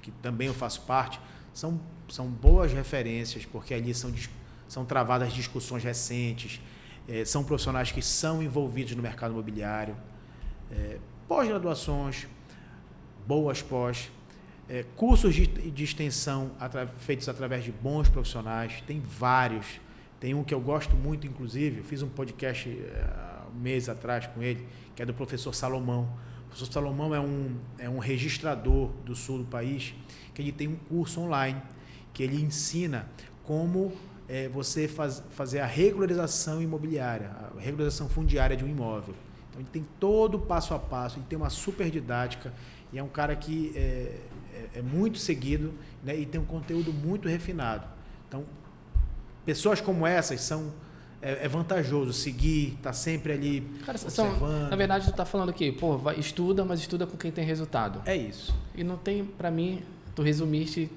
que também eu faço parte, são, são boas referências, porque ali são, são travadas discussões recentes, eh, são profissionais que são envolvidos no mercado imobiliário, eh, pós-graduações, boas pós, eh, cursos de, de extensão atra- feitos através de bons profissionais, tem vários. Tem um que eu gosto muito, inclusive, eu fiz um podcast mês atrás com ele, que é do professor Salomão. O professor Salomão é um, é um registrador do sul do país, que ele tem um curso online, que ele ensina como eh, você faz, fazer a regularização imobiliária, a regularização fundiária de um imóvel. Então, ele tem todo o passo a passo, ele tem uma super didática, e é um cara que é, é- é muito seguido né, e tem um conteúdo muito refinado. Então, pessoas como essas são é, é vantajoso seguir, tá sempre ali Cara, são, observando. na verdade, tu tá falando aqui, pô, vai, estuda, mas estuda com quem tem resultado. É isso. E não tem, pra mim, tu resumiste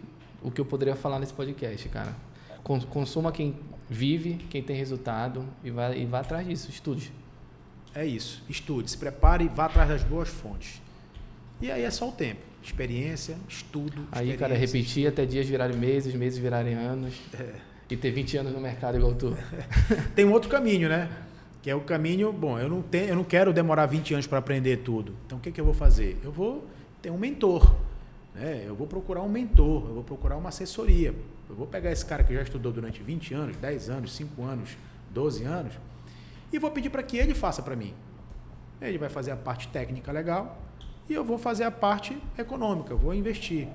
o que eu poderia falar nesse podcast, cara. consuma quem vive, quem tem resultado e vá, e vá atrás disso, estude. É isso, estude, se prepare e vá atrás das boas fontes. E aí é só o tempo, experiência, estudo. Aí, cara, repetir até dias virarem meses, meses virarem anos. É. E ter 20 anos no mercado igual tu. tem um outro caminho, né? Que é o caminho, bom, eu não, tenho, eu não quero demorar 20 anos para aprender tudo. Então o que, que eu vou fazer? Eu vou ter um mentor. Né? Eu vou procurar um mentor, eu vou procurar uma assessoria. Eu vou pegar esse cara que já estudou durante 20 anos, 10 anos, 5 anos, 12 anos, e vou pedir para que ele faça para mim. Ele vai fazer a parte técnica legal e eu vou fazer a parte econômica, eu vou investir.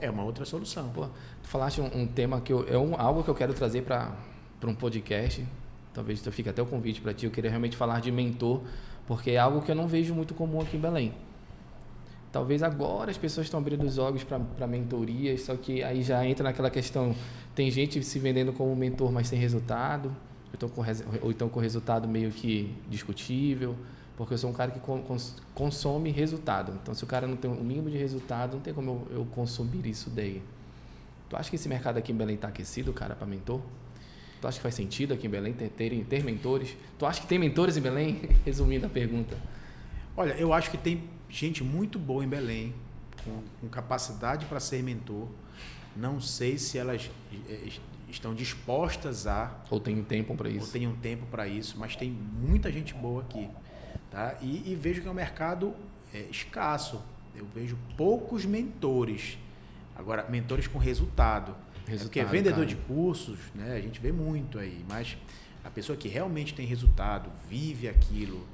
É uma outra solução. Pô, tu falaste um, um tema que eu, é um, algo que eu quero trazer para um podcast. Talvez fique até o convite para ti. Eu queria realmente falar de mentor, porque é algo que eu não vejo muito comum aqui em Belém. Talvez agora as pessoas estão abrindo os olhos para mentorias, só que aí já entra naquela questão: tem gente se vendendo como mentor, mas sem resultado, ou então com, ou então com resultado meio que discutível, porque eu sou um cara que consome resultado. Então, se o cara não tem o um mínimo de resultado, não tem como eu, eu consumir isso daí. Tu acha que esse mercado aqui em Belém está aquecido, cara, para mentor? Tu acha que faz sentido aqui em Belém ter, ter, ter mentores? Tu acha que tem mentores em Belém? Resumindo a pergunta. Olha, eu acho que tem gente muito boa em Belém, com, com capacidade para ser mentor. Não sei se elas eh, estão dispostas a. Ou tem tempo para isso. Ou tem um tempo para isso, mas tem muita gente boa aqui. Tá? E, e vejo que é um mercado é, escasso. Eu vejo poucos mentores. Agora, mentores com resultado. Resultado é porque vendedor cara. de cursos, né, a gente vê muito aí, mas a pessoa que realmente tem resultado, vive aquilo,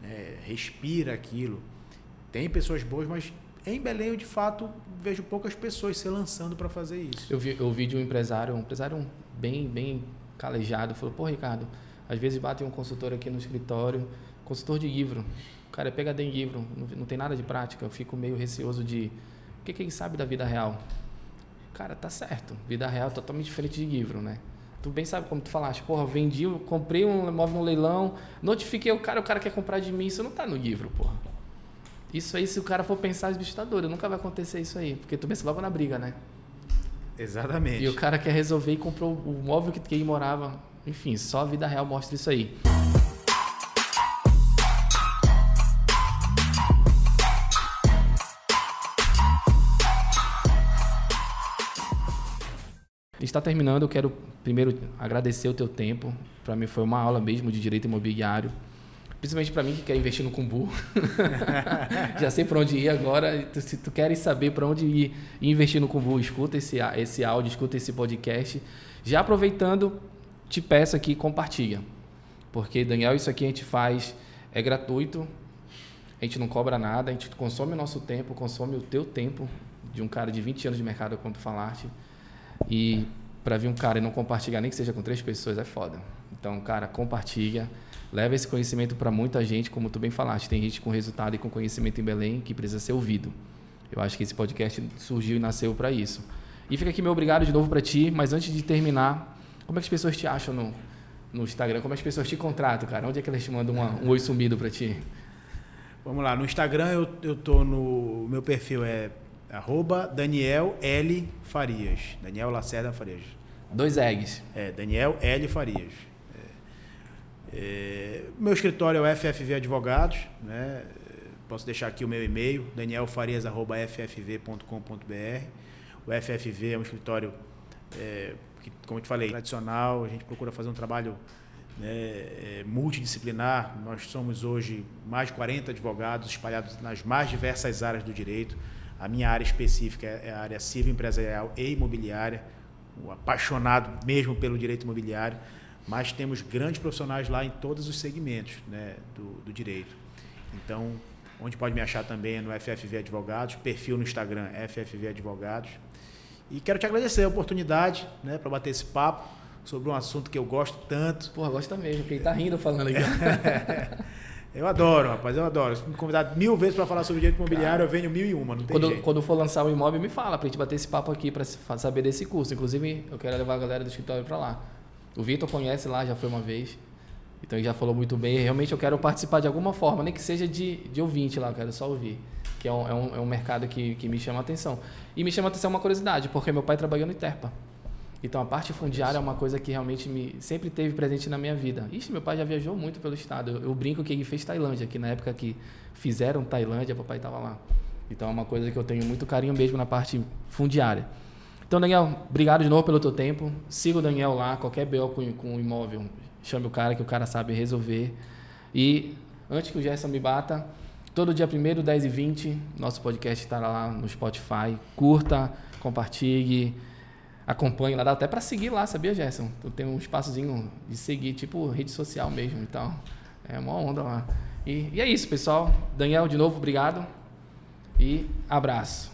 né, respira aquilo, tem pessoas boas, mas em Belém eu de fato vejo poucas pessoas se lançando para fazer isso. Eu vi, eu vi de um empresário, um empresário bem, bem calejado, falou: pô, Ricardo, às vezes bate um consultor aqui no escritório, consultor de livro. O cara é PHD em livro, não, não tem nada de prática. Eu fico meio receoso de. O que, que ele sabe da vida real? Cara, tá certo. Vida real é totalmente diferente de livro, né? Tu bem sabe como tu falaste, porra, vendi, comprei um imóvel no leilão, notifiquei o cara, o cara quer comprar de mim, isso não tá no livro, porra. Isso aí, se o cara for pensar, é bicho tá doido. Nunca vai acontecer isso aí. Porque tu pensa logo na briga, né? Exatamente. E o cara quer resolver e comprou o móvel que ele morava. Enfim, só a vida real mostra isso aí. Está terminando, eu quero primeiro agradecer o teu tempo. Para mim foi uma aula mesmo de direito imobiliário. Principalmente para mim que quer investir no Kumbu. Já sei para onde ir agora. Se tu queres saber para onde ir e investir no Kumbu, escuta esse, esse áudio, escuta esse podcast. Já aproveitando, te peço aqui, compartilha. Porque, Daniel, isso aqui a gente faz, é gratuito, a gente não cobra nada, a gente consome o nosso tempo, consome o teu tempo, de um cara de 20 anos de mercado, como tu falaste. E para vir um cara e não compartilhar, nem que seja com três pessoas, é foda. Então, cara, compartilha leva esse conhecimento para muita gente, como tu bem falaste, tem gente com resultado e com conhecimento em Belém que precisa ser ouvido. Eu acho que esse podcast surgiu e nasceu para isso. E fica aqui meu obrigado de novo para ti, mas antes de terminar, como é que as pessoas te acham no, no Instagram? Como é que as pessoas te contratam, cara? Onde é que elas te mandam uma, um oi sumido para ti? Vamos lá, no Instagram eu, eu tô no. meu perfil é arroba Daniel L. Farias. Daniel Lacerda Farias. Dois eggs. É, Daniel L. Farias. É, meu escritório é o FFV Advogados, né? posso deixar aqui o meu e-mail, danielfarias.ffv.com.br. O FFV é um escritório, é, que, como eu te falei, tradicional, a gente procura fazer um trabalho né, é, multidisciplinar. Nós somos hoje mais de 40 advogados espalhados nas mais diversas áreas do direito. A minha área específica é a área civil, empresarial e imobiliária, o apaixonado mesmo pelo direito imobiliário mas temos grandes profissionais lá em todos os segmentos né, do, do direito. Então, onde pode me achar também é no FFV Advogados, perfil no Instagram FFV Advogados. E quero te agradecer a oportunidade né, para bater esse papo sobre um assunto que eu gosto tanto. Porra, gosta mesmo, porque ele tá rindo falando aqui. eu adoro, rapaz, eu adoro. Se me convidar mil vezes para falar sobre direito imobiliário, eu venho mil e uma, não tem quando, jeito. Quando for lançar o imóvel, me fala para a gente bater esse papo aqui para saber desse curso. Inclusive, eu quero levar a galera do escritório para lá. O Vitor conhece lá, já foi uma vez. Então ele já falou muito bem. Realmente eu quero participar de alguma forma, nem que seja de, de ouvinte lá, eu quero só ouvir. Que é um, é um, é um mercado que, que me chama a atenção. E me chama a atenção uma curiosidade, porque meu pai trabalhou no Interpa. Então a parte fundiária é uma coisa que realmente me sempre teve presente na minha vida. Ixi, meu pai já viajou muito pelo estado. Eu, eu brinco que ele fez Tailândia, que na época que fizeram Tailândia, papai estava lá. Então é uma coisa que eu tenho muito carinho mesmo na parte fundiária. Então, Daniel, obrigado de novo pelo teu tempo. Siga o Daniel lá, qualquer BO com, com o imóvel, chame o cara que o cara sabe resolver. E antes que o Gerson me bata, todo dia 1 10 e 20, nosso podcast estará lá no Spotify. Curta, compartilhe acompanho lá, dá até para seguir lá, sabia, Gerson? Tu tem um espaçozinho de seguir, tipo rede social mesmo, então é uma onda lá. E, e é isso, pessoal. Daniel, de novo, obrigado e abraço.